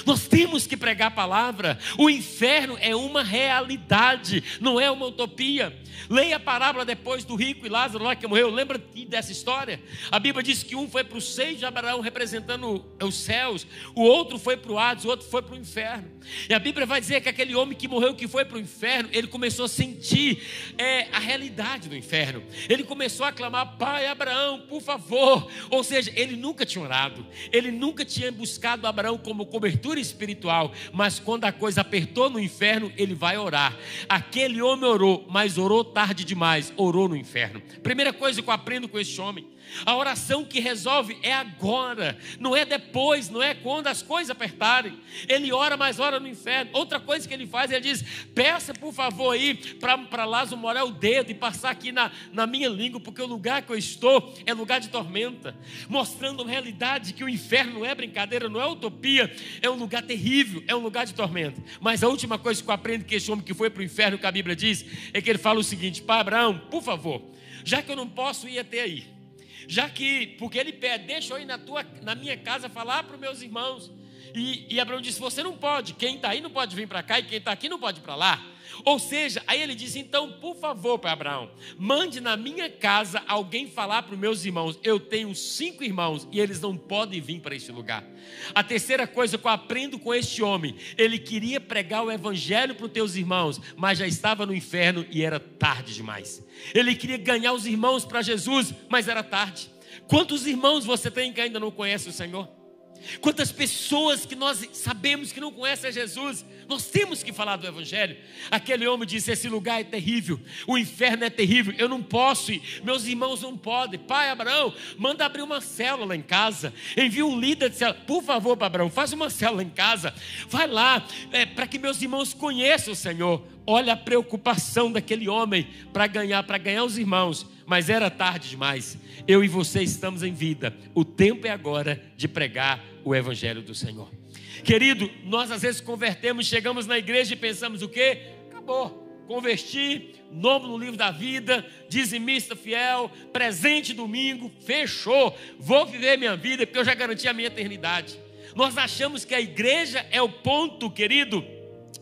Nós temos que pregar a palavra. O inferno é uma realidade, não é uma utopia. Leia a parábola depois do rico e Lázaro lá que morreu. Lembra dessa história? A Bíblia diz que um foi para o seio de Abraão representando os céus, o outro foi para o Hades, o outro foi para o inferno. E a Bíblia vai dizer que aquele homem que morreu, que foi para o inferno, ele começou a sentir é, a realidade do inferno. Ele começou a clamar: Pai Abraão, por favor. Ou seja, ele nunca tinha orado, ele nunca tinha buscado Abraão como cobertura espiritual. Mas quando a coisa apertou no inferno, ele vai orar. Aquele homem orou, mas orou tarde demais, orou no inferno. Primeira coisa que eu aprendo com este homem a oração que resolve é agora, não é depois, não é quando as coisas apertarem. Ele ora, mas ora no inferno. Outra coisa que ele faz, ele diz: peça por favor aí para Lázaro morar o dedo e passar aqui na, na minha língua, porque o lugar que eu estou é lugar de tormenta, mostrando a realidade que o inferno não é brincadeira, não é utopia, é um lugar terrível, é um lugar de tormenta. Mas a última coisa que eu aprendo que esse homem que foi para o inferno, que a Bíblia diz, é que ele fala o seguinte: Pai Abraão, por favor, já que eu não posso ir até aí já que, porque ele pede, deixa eu ir na, tua, na minha casa falar para os meus irmãos. E, e Abraão disse: Você não pode, quem está aí não pode vir para cá e quem está aqui não pode ir para lá. Ou seja, aí ele disse: Então, por favor, para Abraão, mande na minha casa alguém falar para os meus irmãos. Eu tenho cinco irmãos e eles não podem vir para este lugar. A terceira coisa que eu aprendo com este homem: ele queria pregar o evangelho para os teus irmãos, mas já estava no inferno e era tarde demais. Ele queria ganhar os irmãos para Jesus, mas era tarde. Quantos irmãos você tem que ainda não conhece o Senhor? Quantas pessoas que nós sabemos que não conhecem a Jesus, nós temos que falar do Evangelho. Aquele homem disse: Esse lugar é terrível, o inferno é terrível, eu não posso ir, meus irmãos não podem. Pai Abraão, manda abrir uma célula lá em casa, envia um líder de célula, por favor, Abraão, faz uma célula em casa, vai lá, é, para que meus irmãos conheçam o Senhor. Olha a preocupação daquele homem para ganhar, para ganhar os irmãos, mas era tarde demais. Eu e você estamos em vida. O tempo é agora de pregar o evangelho do Senhor. Querido, nós às vezes convertemos, chegamos na igreja e pensamos o quê? Acabou. Converti, nome no livro da vida, dizimista fiel, presente domingo, fechou. Vou viver minha vida porque eu já garanti a minha eternidade. Nós achamos que a igreja é o ponto, querido,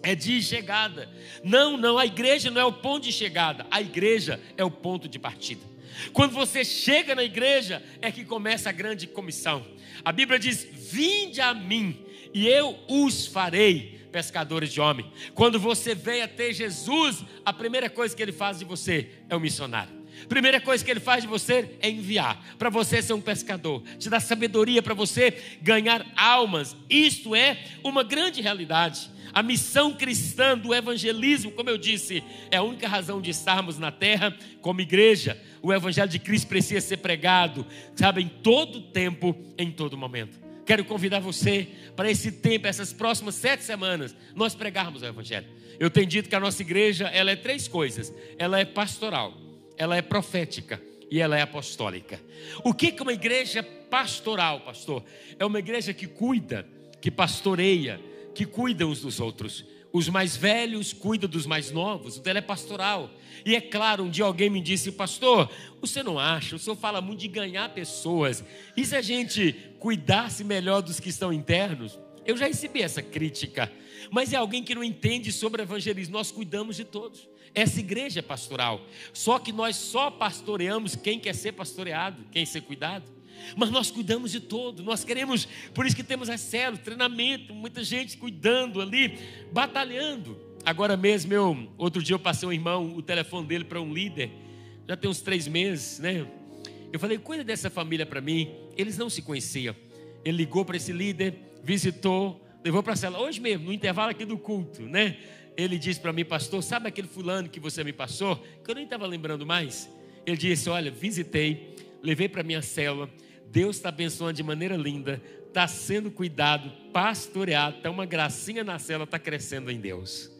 é de chegada. Não, não, a igreja não é o ponto de chegada, a igreja é o ponto de partida. Quando você chega na igreja, é que começa a grande comissão. A Bíblia diz: Vinde a mim, e eu os farei pescadores de homem. Quando você vem até Jesus, a primeira coisa que ele faz de você é um missionário. Primeira coisa que ele faz de você é enviar para você ser um pescador, te dá sabedoria para você ganhar almas. Isto é uma grande realidade. A missão cristã do evangelismo, como eu disse, é a única razão de estarmos na terra como igreja. O evangelho de Cristo precisa ser pregado, sabe, em todo tempo, em todo momento. Quero convidar você para esse tempo, essas próximas sete semanas, nós pregarmos o evangelho. Eu tenho dito que a nossa igreja, ela é três coisas. Ela é pastoral, ela é profética e ela é apostólica. O que é uma igreja pastoral, pastor? É uma igreja que cuida, que pastoreia, que cuidam uns dos outros. Os mais velhos cuidam dos mais novos, o dela é pastoral. E é claro, um dia alguém me disse, pastor, você não acha? O senhor fala muito de ganhar pessoas. E se a gente cuidasse melhor dos que estão internos? Eu já recebi essa crítica, mas é alguém que não entende sobre evangelismo. Nós cuidamos de todos. Essa igreja é pastoral. Só que nós só pastoreamos quem quer ser pastoreado, quem ser cuidado. Mas nós cuidamos de todo, nós queremos, por isso que temos a célula, treinamento, muita gente cuidando ali, batalhando. Agora mesmo, eu, outro dia eu passei um irmão, o telefone dele para um líder já tem uns três meses, né? Eu falei, cuida dessa família para mim. Eles não se conheciam. Ele ligou para esse líder, visitou, levou para a cela. Hoje mesmo, no intervalo aqui do culto, né? Ele disse para mim, pastor, sabe aquele fulano que você me passou? Que eu nem estava lembrando mais. Ele disse, olha, visitei, levei para minha célula. Deus está abençoando de maneira linda. Está sendo cuidado, pastoreado. Está uma gracinha na célula, está crescendo em Deus.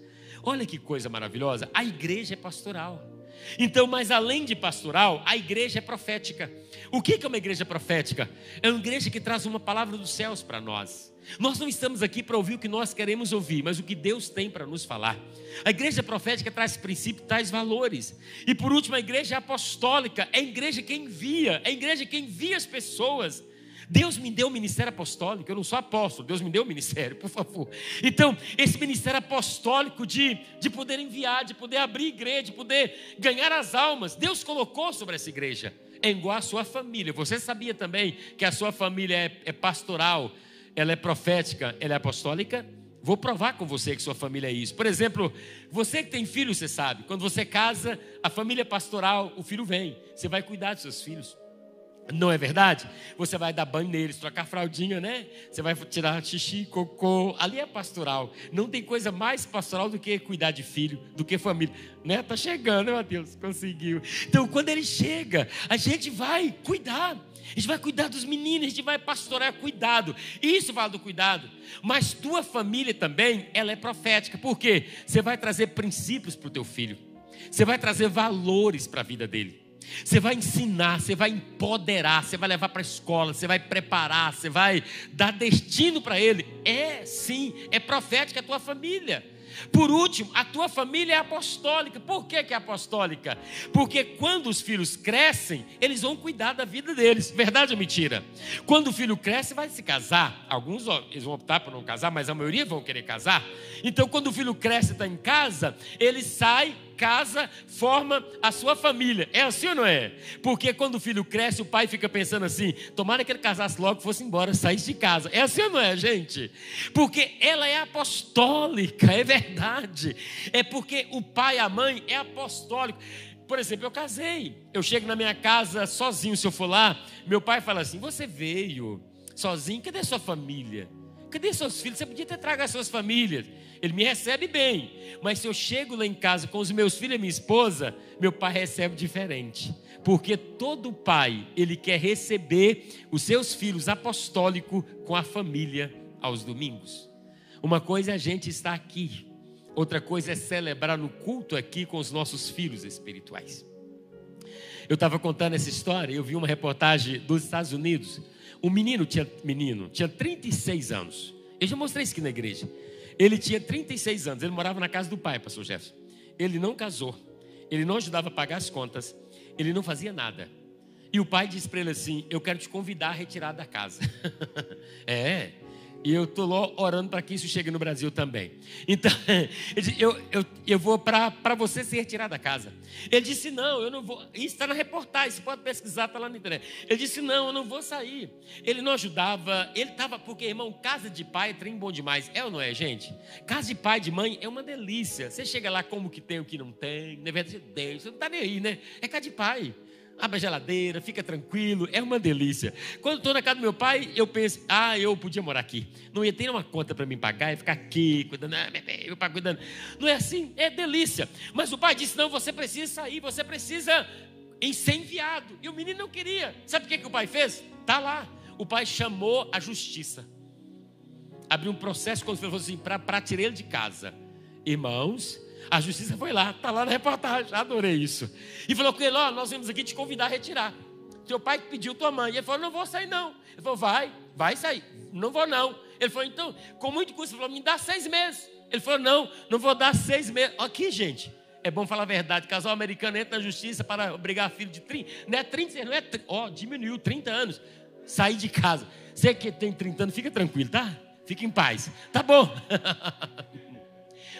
Olha que coisa maravilhosa. A igreja é pastoral. Então, mas além de pastoral, a igreja é profética. O que é uma igreja profética? É uma igreja que traz uma palavra dos céus para nós. Nós não estamos aqui para ouvir o que nós queremos ouvir, mas o que Deus tem para nos falar. A igreja profética traz princípios, traz valores. E por último, a igreja apostólica é a igreja que envia, é a igreja que envia as pessoas. Deus me deu o ministério apostólico, eu não sou apóstolo, Deus me deu o ministério, por favor. Então, esse ministério apostólico de, de poder enviar, de poder abrir igreja, de poder ganhar as almas, Deus colocou sobre essa igreja, é igual a sua família. Você sabia também que a sua família é, é pastoral, ela é profética, ela é apostólica? Vou provar com você que sua família é isso. Por exemplo, você que tem filho, você sabe, quando você casa, a família pastoral, o filho vem, você vai cuidar dos seus filhos. Não é verdade? Você vai dar banho neles, trocar fraldinha, né? Você vai tirar xixi, cocô. Ali é pastoral. Não tem coisa mais pastoral do que cuidar de filho, do que família. Né? Tá chegando, meu Deus, conseguiu. Então, quando ele chega, a gente vai cuidar. A gente vai cuidar dos meninos, a gente vai pastorear cuidado. Isso fala do cuidado. Mas tua família também, ela é profética. Por quê? Você vai trazer princípios para o teu filho. Você vai trazer valores para a vida dele. Você vai ensinar, você vai empoderar, você vai levar para a escola, você vai preparar, você vai dar destino para ele. É sim, é profética a tua família. Por último, a tua família é apostólica. Por que, que é apostólica? Porque quando os filhos crescem, eles vão cuidar da vida deles. Verdade ou mentira? Quando o filho cresce, vai se casar. Alguns eles vão optar por não casar, mas a maioria vão querer casar. Então, quando o filho cresce e está em casa, ele sai casa, forma a sua família. É assim ou não é? Porque quando o filho cresce, o pai fica pensando assim: tomara que ele casasse logo, fosse embora, saísse de casa. É assim ou não é, gente? Porque ela é apostólica, é verdade. É porque o pai a mãe é apostólico. Por exemplo, eu casei. Eu chego na minha casa sozinho, se eu for lá, meu pai fala assim: Você veio sozinho, cadê sua família? Cadê seus filhos? Você podia ter trago as suas famílias. Ele me recebe bem. Mas se eu chego lá em casa com os meus filhos e minha esposa, meu pai recebe diferente. Porque todo pai, ele quer receber os seus filhos apostólicos com a família aos domingos. Uma coisa é a gente estar aqui, outra coisa é celebrar no culto aqui com os nossos filhos espirituais. Eu estava contando essa história, eu vi uma reportagem dos Estados Unidos. Um menino tinha, menino, tinha 36 anos. Eu já mostrei isso aqui na igreja. Ele tinha 36 anos, ele morava na casa do pai, pastor Jefferson. Ele não casou, ele não ajudava a pagar as contas, ele não fazia nada. E o pai disse para ele assim: Eu quero te convidar a retirar da casa. é, e eu estou orando para que isso chegue no Brasil também. Então, eu, eu, eu vou para você se retirar da casa. Ele disse: Não, eu não vou. Isso está na reportagem, você pode pesquisar, está lá na internet. Ele disse: Não, eu não vou sair. Ele não ajudava, ele estava, porque, irmão, casa de pai é trem bom demais. É ou não é, gente? Casa de pai, de mãe é uma delícia. Você chega lá, como que tem, o que não tem. Na verdade, Deus, você não está nem aí, né? É casa de pai abre a geladeira, fica tranquilo, é uma delícia. Quando estou na casa do meu pai, eu penso, ah, eu podia morar aqui. Não ia ter uma conta para me pagar e ficar aqui, cuidando, ah, meu pai cuidando. Não é assim, é delícia. Mas o pai disse: não, você precisa sair, você precisa ser enviado. E o menino não queria. Sabe o que, que o pai fez? Está lá. O pai chamou a justiça. Abriu um processo quando falou assim, para tirar ele de casa. Irmãos, a justiça foi lá, está lá na reportagem, adorei isso. E falou com ele: Ó, nós vimos aqui te convidar a retirar. Teu pai pediu tua mãe. E ele falou: Não vou sair, não. Ele falou: Vai, vai sair. Não vou, não. Ele falou: Então, com muito custo, ele falou: Me dá seis meses. Ele falou: Não, não vou dar seis meses. Aqui, gente, é bom falar a verdade. Casal americano entra na justiça para obrigar filho de 30, não é 30, não é, ó, diminuiu 30 anos. Sair de casa. Você que tem 30 anos, fica tranquilo, tá? Fica em paz. Tá bom.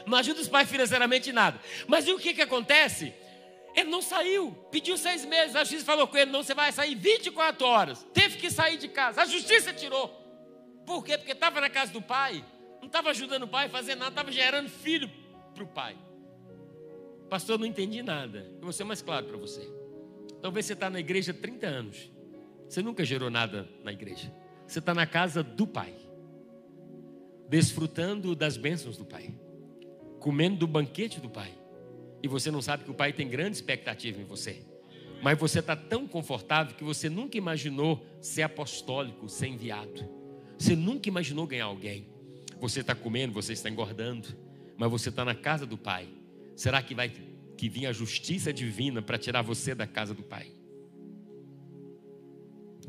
não ajuda os pais financeiramente nada. Mas e o que, que acontece? Ele não saiu, pediu seis meses. A justiça falou com ele: não, você vai sair 24 horas. Teve que sair de casa. A justiça tirou. Por quê? Porque estava na casa do pai, não estava ajudando o pai a fazer nada, estava gerando filho para o pai. Pastor, não entendi nada. Eu vou ser mais claro para você. Talvez você está na igreja há 30 anos. Você nunca gerou nada na igreja. Você está na casa do Pai, desfrutando das bênçãos do Pai, comendo do banquete do Pai. E você não sabe que o Pai tem grande expectativa em você. Mas você está tão confortável que você nunca imaginou ser apostólico, ser enviado. Você nunca imaginou ganhar alguém. Você está comendo, você está engordando, mas você está na casa do Pai. Será que vai que vir a justiça divina para tirar você da casa do Pai?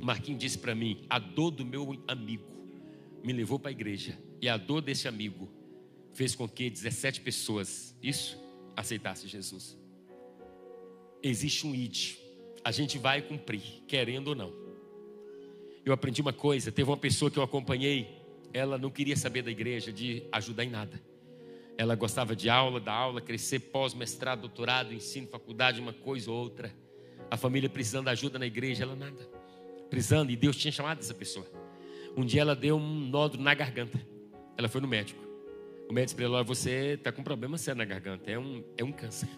Marquinhos disse para mim: a dor do meu amigo me levou para a igreja, e a dor desse amigo fez com que 17 pessoas, isso, aceitassem Jesus. Existe um ID, a gente vai cumprir, querendo ou não. Eu aprendi uma coisa: teve uma pessoa que eu acompanhei, ela não queria saber da igreja, de ajudar em nada. Ela gostava de aula, da aula, crescer pós-mestrado, doutorado, ensino, faculdade, uma coisa ou outra. A família precisando de ajuda na igreja, ela nada precisando, e Deus tinha chamado essa pessoa. Um dia ela deu um nódulo na garganta. Ela foi no médico. O médico para ela: Você está com um problema sério na garganta, é um, é um câncer.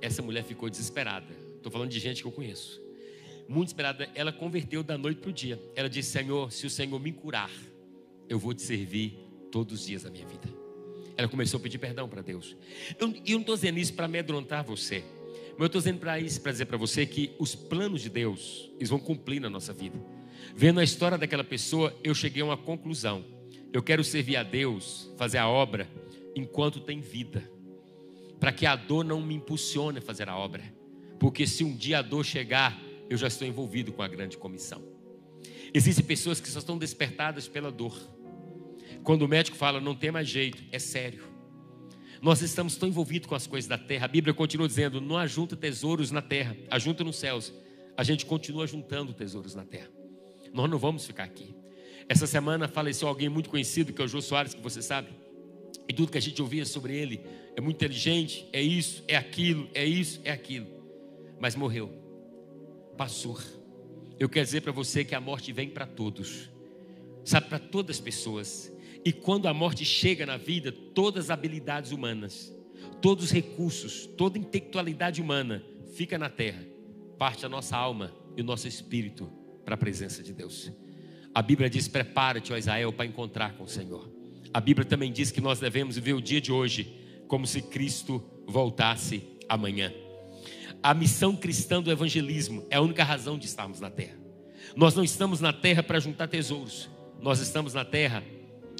Essa mulher ficou desesperada. Estou falando de gente que eu conheço. Muito desesperada. Ela converteu da noite para o dia. Ela disse: Senhor, se o Senhor me curar, eu vou te servir todos os dias da minha vida. Ela começou a pedir perdão para Deus. Eu, eu não estou dizendo isso para amedrontar você. Mas eu estou dizendo para isso, para dizer para você que os planos de Deus, eles vão cumprir na nossa vida. Vendo a história daquela pessoa, eu cheguei a uma conclusão. Eu quero servir a Deus, fazer a obra, enquanto tem vida. Para que a dor não me impulsione a fazer a obra. Porque se um dia a dor chegar, eu já estou envolvido com a grande comissão. Existem pessoas que só estão despertadas pela dor. Quando o médico fala, não tem mais jeito, é sério. Nós estamos tão envolvidos com as coisas da terra. A Bíblia continua dizendo: não ajunta tesouros na terra, ajunta nos céus. A gente continua juntando tesouros na terra. Nós não vamos ficar aqui. Essa semana faleceu alguém muito conhecido, que é o Jô Soares, que você sabe. E tudo que a gente ouvia sobre ele é muito inteligente, é isso, é aquilo, é isso, é aquilo. Mas morreu. Passou. Eu quero dizer para você que a morte vem para todos. Sabe, para todas as pessoas. E quando a morte chega na vida, todas as habilidades humanas, todos os recursos, toda a intelectualidade humana fica na terra. Parte a nossa alma e o nosso espírito para a presença de Deus. A Bíblia diz: prepara-te, ó Israel, para encontrar com o Senhor. A Bíblia também diz que nós devemos viver o dia de hoje como se Cristo voltasse amanhã. A missão cristã do evangelismo é a única razão de estarmos na terra. Nós não estamos na terra para juntar tesouros, nós estamos na terra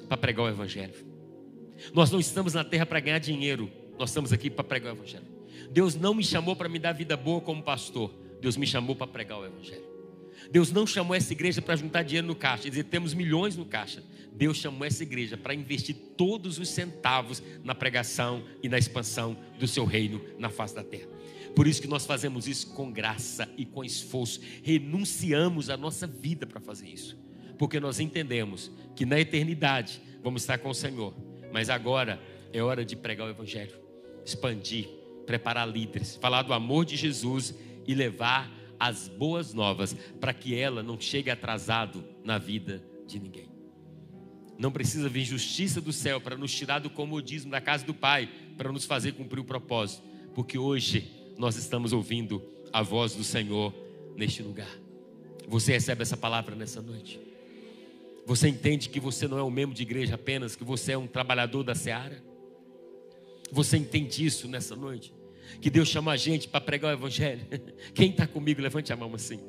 para pregar o Evangelho. Nós não estamos na terra para ganhar dinheiro, nós estamos aqui para pregar o Evangelho. Deus não me chamou para me dar vida boa como pastor, Deus me chamou para pregar o Evangelho. Deus não chamou essa igreja para juntar dinheiro no caixa, dizer temos milhões no caixa. Deus chamou essa igreja para investir todos os centavos na pregação e na expansão do seu reino na face da terra. Por isso que nós fazemos isso com graça e com esforço, renunciamos a nossa vida para fazer isso porque nós entendemos que na eternidade vamos estar com o Senhor, mas agora é hora de pregar o Evangelho, expandir, preparar líderes, falar do amor de Jesus e levar as boas novas para que ela não chegue atrasado na vida de ninguém. Não precisa vir justiça do céu para nos tirar do comodismo da casa do Pai, para nos fazer cumprir o propósito, porque hoje nós estamos ouvindo a voz do Senhor neste lugar. Você recebe essa palavra nessa noite? Você entende que você não é um membro de igreja apenas, que você é um trabalhador da seara? Você entende isso nessa noite? Que Deus chama a gente para pregar o Evangelho? Quem está comigo, levante a mão assim.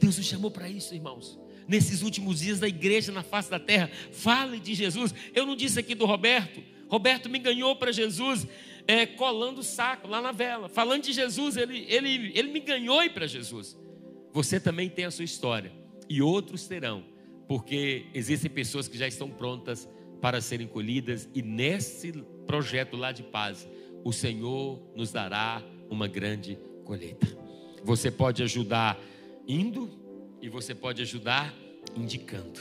Deus nos chamou para isso, irmãos. Nesses últimos dias da igreja na face da terra, fale de Jesus. Eu não disse aqui do Roberto. Roberto me ganhou para Jesus é, colando o saco lá na vela. Falando de Jesus, ele, ele, ele me ganhou para Jesus. Você também tem a sua história. E outros terão porque existem pessoas que já estão prontas para serem colhidas e nesse projeto lá de paz, o Senhor nos dará uma grande colheita. Você pode ajudar indo e você pode ajudar indicando.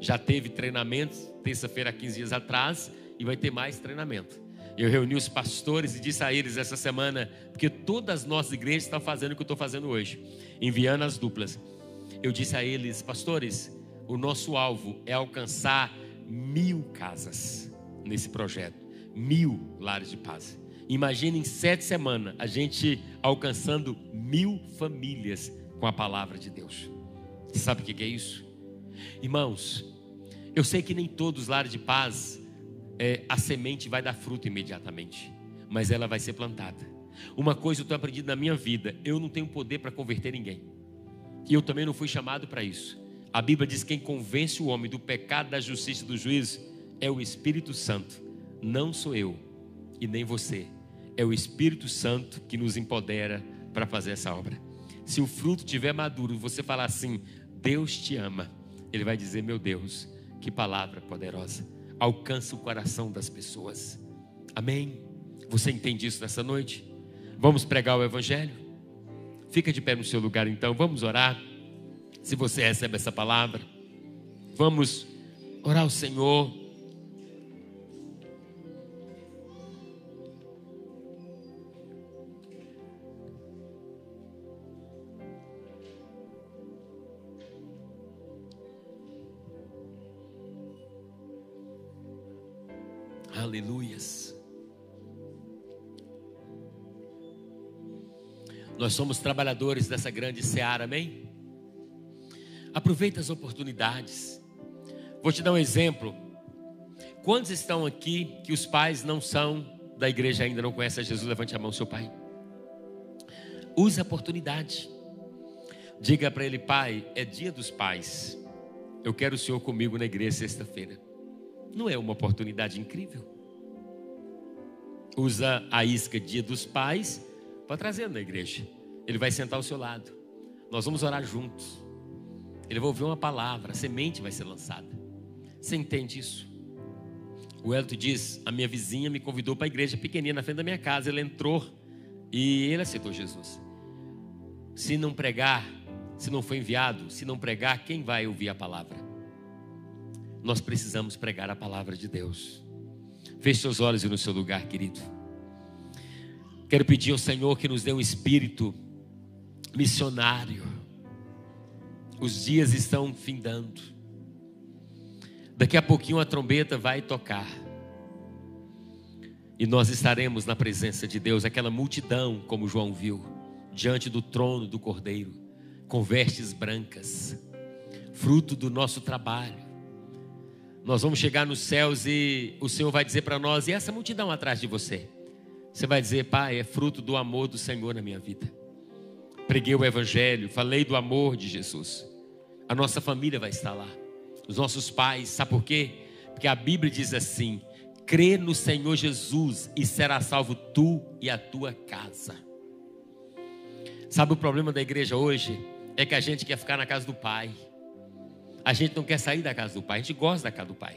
Já teve treinamentos, terça-feira, 15 dias atrás, e vai ter mais treinamento. Eu reuni os pastores e disse a eles essa semana, porque todas as nossas igrejas estão fazendo o que eu estou fazendo hoje, enviando as duplas. Eu disse a eles, pastores, o nosso alvo é alcançar mil casas nesse projeto, mil lares de paz. Imagina em sete semanas a gente alcançando mil famílias com a palavra de Deus. Sabe o que é isso? Irmãos, eu sei que nem todos os de paz é, a semente vai dar fruto imediatamente, mas ela vai ser plantada. Uma coisa eu tenho aprendido na minha vida: eu não tenho poder para converter ninguém, e eu também não fui chamado para isso. A Bíblia diz: que quem convence o homem do pecado, da justiça e do juízo é o Espírito Santo, não sou eu e nem você. É o Espírito Santo que nos empodera para fazer essa obra. Se o fruto estiver maduro, você falar assim: Deus te ama, Ele vai dizer: Meu Deus, que palavra poderosa, alcança o coração das pessoas. Amém? Você entende isso nessa noite? Vamos pregar o Evangelho? Fica de pé no seu lugar então, vamos orar. Se você recebe essa palavra, vamos orar ao Senhor Aleluias. Nós somos trabalhadores dessa grande seara, amém? Aproveita as oportunidades. Vou te dar um exemplo. Quantos estão aqui que os pais não são da igreja ainda, não conhecem Jesus? Levante a mão, seu pai. Use a oportunidade. Diga para ele, pai, é dia dos pais. Eu quero o senhor comigo na igreja sexta-feira. Não é uma oportunidade incrível? Usa a isca Dia dos Pais para trazer na igreja. Ele vai sentar ao seu lado. Nós vamos orar juntos. Ele vai ouvir uma palavra, a semente vai ser lançada. Você entende isso? O Elton diz: A minha vizinha me convidou para a igreja pequenina na frente da minha casa. Ele entrou e ele aceitou Jesus. Se não pregar, se não foi enviado, se não pregar, quem vai ouvir a palavra? Nós precisamos pregar a palavra de Deus. Feche seus olhos e no seu lugar, querido. Quero pedir ao Senhor que nos dê um espírito missionário. Os dias estão findando. Daqui a pouquinho a trombeta vai tocar. E nós estaremos na presença de Deus, aquela multidão, como João viu, diante do trono do Cordeiro, com vestes brancas, fruto do nosso trabalho nós vamos chegar nos céus e o Senhor vai dizer para nós: e essa multidão atrás de você? Você vai dizer, Pai, é fruto do amor do Senhor na minha vida. Preguei o Evangelho, falei do amor de Jesus. A nossa família vai estar lá, os nossos pais, sabe por quê? Porque a Bíblia diz assim: crê no Senhor Jesus e será salvo tu e a tua casa. Sabe o problema da igreja hoje? É que a gente quer ficar na casa do Pai. A gente não quer sair da casa do pai, a gente gosta da casa do pai.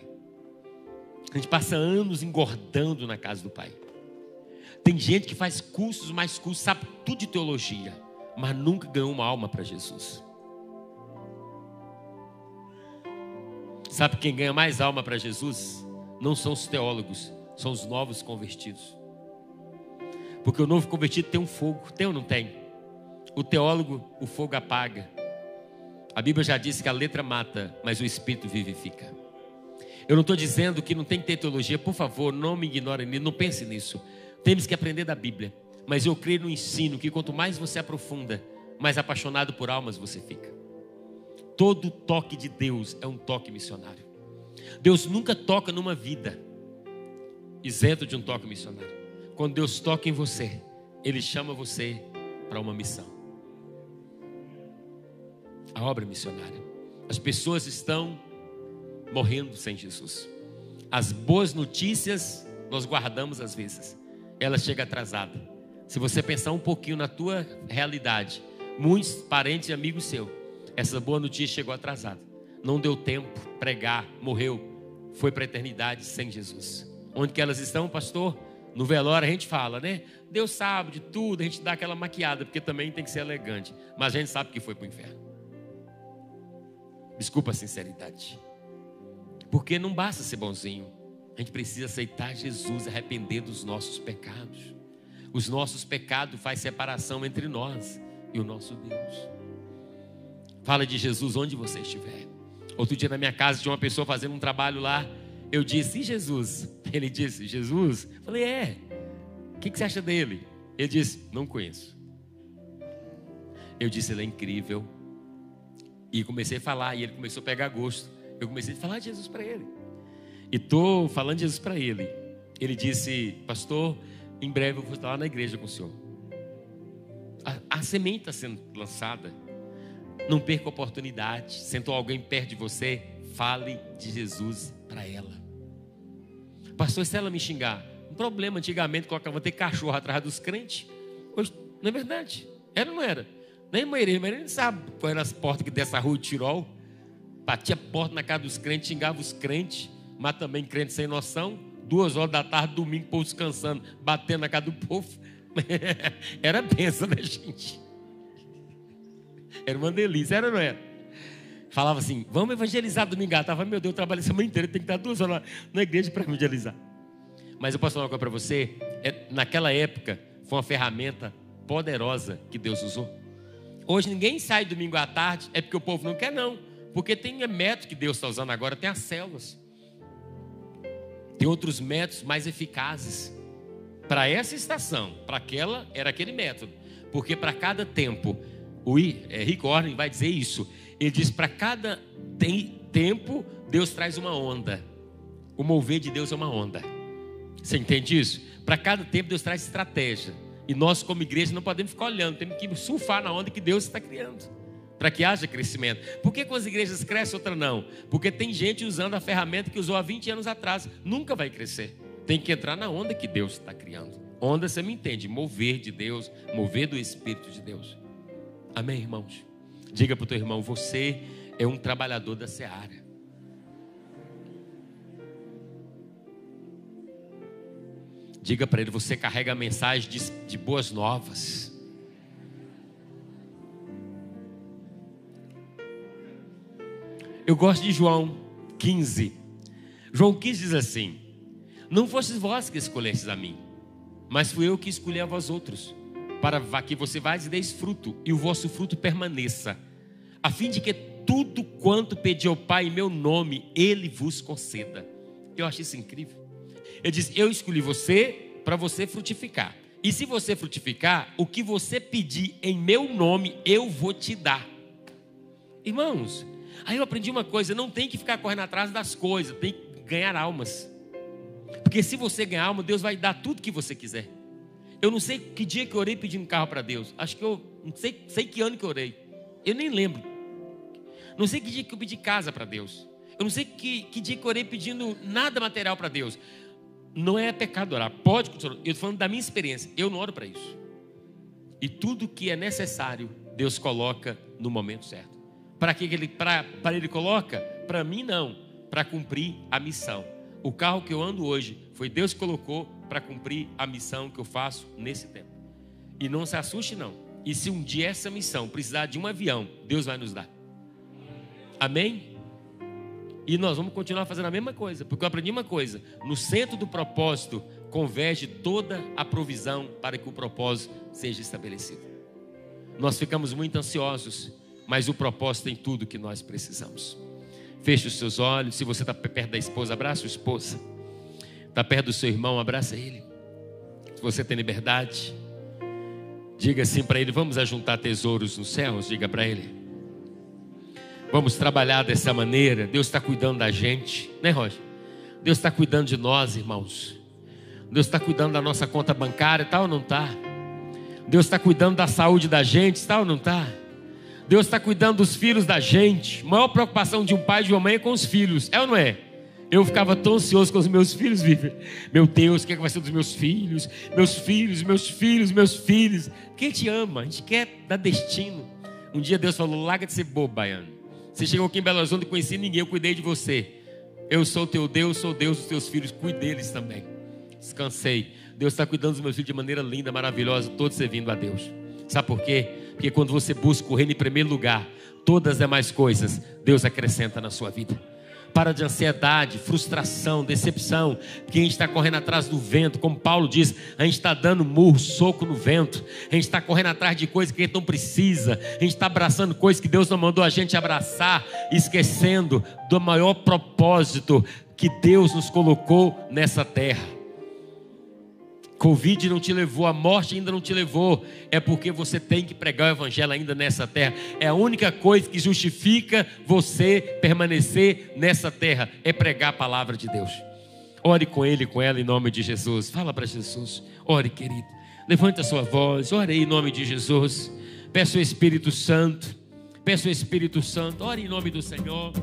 A gente passa anos engordando na casa do pai. Tem gente que faz cursos, mais cursos, sabe tudo de teologia, mas nunca ganhou uma alma para Jesus. Sabe quem ganha mais alma para Jesus? Não são os teólogos, são os novos convertidos. Porque o novo convertido tem um fogo, tem ou não tem? O teólogo, o fogo apaga. A Bíblia já disse que a letra mata, mas o espírito vivifica. Eu não estou dizendo que não tem que ter teologia, por favor, não me ignore, não pense nisso. Temos que aprender da Bíblia. Mas eu creio no ensino que quanto mais você aprofunda, mais apaixonado por almas você fica. Todo toque de Deus é um toque missionário. Deus nunca toca numa vida isento de um toque missionário. Quando Deus toca em você, Ele chama você para uma missão a obra missionária. As pessoas estão morrendo sem Jesus. As boas notícias nós guardamos às vezes. Ela chega atrasada. Se você pensar um pouquinho na tua realidade, muitos parentes e amigos seus, essa boa notícia chegou atrasada. Não deu tempo, pregar, morreu, foi para a eternidade sem Jesus. Onde que elas estão, pastor? No velório a gente fala, né? Deus sabe de tudo, a gente dá aquela maquiada, porque também tem que ser elegante. Mas a gente sabe que foi para o inferno. Desculpa a sinceridade. Porque não basta ser bonzinho. A gente precisa aceitar Jesus, arrepender dos nossos pecados. Os nossos pecados faz separação entre nós e o nosso Deus. Fala de Jesus onde você estiver. Outro dia na minha casa tinha uma pessoa fazendo um trabalho lá. Eu disse, e Jesus? Ele disse, Jesus? Eu falei, é. que, que você acha dele? Ele disse: Não conheço. Eu disse: Ele é incrível. E comecei a falar, e ele começou a pegar gosto. Eu comecei a falar de Jesus para ele. E estou falando de Jesus para ele. Ele disse: Pastor, em breve eu vou estar lá na igreja com o senhor. A, a semente está sendo lançada. Não perca a oportunidade. Sentou alguém perto de você, fale de Jesus para ela. Pastor, se ela me xingar, um problema. Antigamente colocava ter cachorro atrás dos crentes. Hoje, não é verdade? Era ou não era? Nem Maíra, Maíra sabe qual era as portas que dessa rua de Tirol. Batia porta na casa dos crentes, xingava os crentes, mas também crentes sem noção. Duas horas da tarde, domingo, povo descansando, batendo na casa do povo. era benção, né, gente? Era uma delícia, era não era? Falava assim, vamos evangelizar domingo. Estava, meu Deus, eu trabalho a semana inteira, tem que estar duas horas na igreja para evangelizar. Mas eu posso falar uma coisa para você: é, naquela época, foi uma ferramenta poderosa que Deus usou. Hoje ninguém sai domingo à tarde, é porque o povo não quer, não. Porque tem método que Deus está usando agora, tem as células. Tem outros métodos mais eficazes. Para essa estação, para aquela, era aquele método. Porque para cada tempo, o é, Rick Warren vai dizer isso. Ele diz: para cada tem, tempo, Deus traz uma onda. O mover de Deus é uma onda. Você entende isso? Para cada tempo Deus traz estratégia. E nós, como igreja, não podemos ficar olhando, temos que surfar na onda que Deus está criando. Para que haja crescimento. Por que as igrejas crescem, outra não? Porque tem gente usando a ferramenta que usou há 20 anos atrás. Nunca vai crescer. Tem que entrar na onda que Deus está criando. Onda, você me entende? Mover de Deus, mover do Espírito de Deus. Amém, irmãos? Diga para o teu irmão: você é um trabalhador da seara. Diga para ele: você carrega a mensagem de, de boas novas. Eu gosto de João 15. João 15 diz assim: Não fostes vós que escolhestes a mim, mas fui eu que escolhi a vós outros, para que você vá e deis fruto, e o vosso fruto permaneça, a fim de que tudo quanto pedi ao Pai em meu nome, Ele vos conceda. Eu acho isso incrível. Ele diz: Eu escolhi você para você frutificar. E se você frutificar, o que você pedir em meu nome, eu vou te dar. Irmãos, aí eu aprendi uma coisa: não tem que ficar correndo atrás das coisas, tem que ganhar almas. Porque se você ganhar alma, Deus vai dar tudo que você quiser. Eu não sei que dia que eu orei pedindo carro para Deus. Acho que eu não sei, sei que ano que eu orei. Eu nem lembro. Não sei que dia que eu pedi casa para Deus. Eu não sei que, que dia que eu orei pedindo nada material para Deus. Não é pecado orar. Pode continuar. Eu estou falando da minha experiência. Eu não oro para isso. E tudo que é necessário, Deus coloca no momento certo. Para que ele, para, para ele coloca? Para mim não. Para cumprir a missão. O carro que eu ando hoje foi Deus que colocou para cumprir a missão que eu faço nesse tempo. E não se assuste não. E se um dia essa missão precisar de um avião, Deus vai nos dar. Amém? E nós vamos continuar fazendo a mesma coisa, porque eu aprendi uma coisa: no centro do propósito converge toda a provisão para que o propósito seja estabelecido. Nós ficamos muito ansiosos, mas o propósito tem tudo que nós precisamos. Feche os seus olhos. Se você está perto da esposa, abraça a esposa. Está perto do seu irmão, abraça ele. Se você tem liberdade, diga assim para ele: Vamos ajuntar tesouros nos céus. Diga para ele. Vamos trabalhar dessa maneira. Deus está cuidando da gente, né, Roger? Deus está cuidando de nós, irmãos. Deus está cuidando da nossa conta bancária, tal ou não está? Deus está cuidando da saúde da gente, tal ou não está? Deus está cuidando dos filhos da gente. A maior preocupação de um pai e de uma mãe é com os filhos, é ou não é? Eu ficava tão ansioso com os meus filhos, Vivi. Meu Deus, o que, é que vai ser dos meus filhos? Meus filhos, meus filhos, meus filhos. A gente ama, a gente quer dar destino. Um dia Deus falou: larga de ser bobo, baiano. Você chegou aqui em Belo Horizonte e conheci ninguém, eu cuidei de você. Eu sou teu Deus, sou Deus dos teus filhos, cuide deles também. Descansei. Deus está cuidando dos meus filhos de maneira linda, maravilhosa, todos servindo a Deus. Sabe por quê? Porque quando você busca o reino em primeiro lugar, todas as demais coisas, Deus acrescenta na sua vida para de ansiedade, frustração, decepção, gente está correndo atrás do vento, como Paulo diz, a gente está dando murro, soco no vento, a gente está correndo atrás de coisas que a gente não precisa, a gente está abraçando coisas que Deus não mandou a gente abraçar, esquecendo do maior propósito que Deus nos colocou nessa terra. Covid não te levou, a morte ainda não te levou, é porque você tem que pregar o Evangelho ainda nessa terra. É a única coisa que justifica você permanecer nessa terra, é pregar a palavra de Deus. Ore com ele, com ela, em nome de Jesus. Fala para Jesus. Ore, querido. Levanta a sua voz. Ore em nome de Jesus. Peça o Espírito Santo. Peça o Espírito Santo. Ore em nome do Senhor.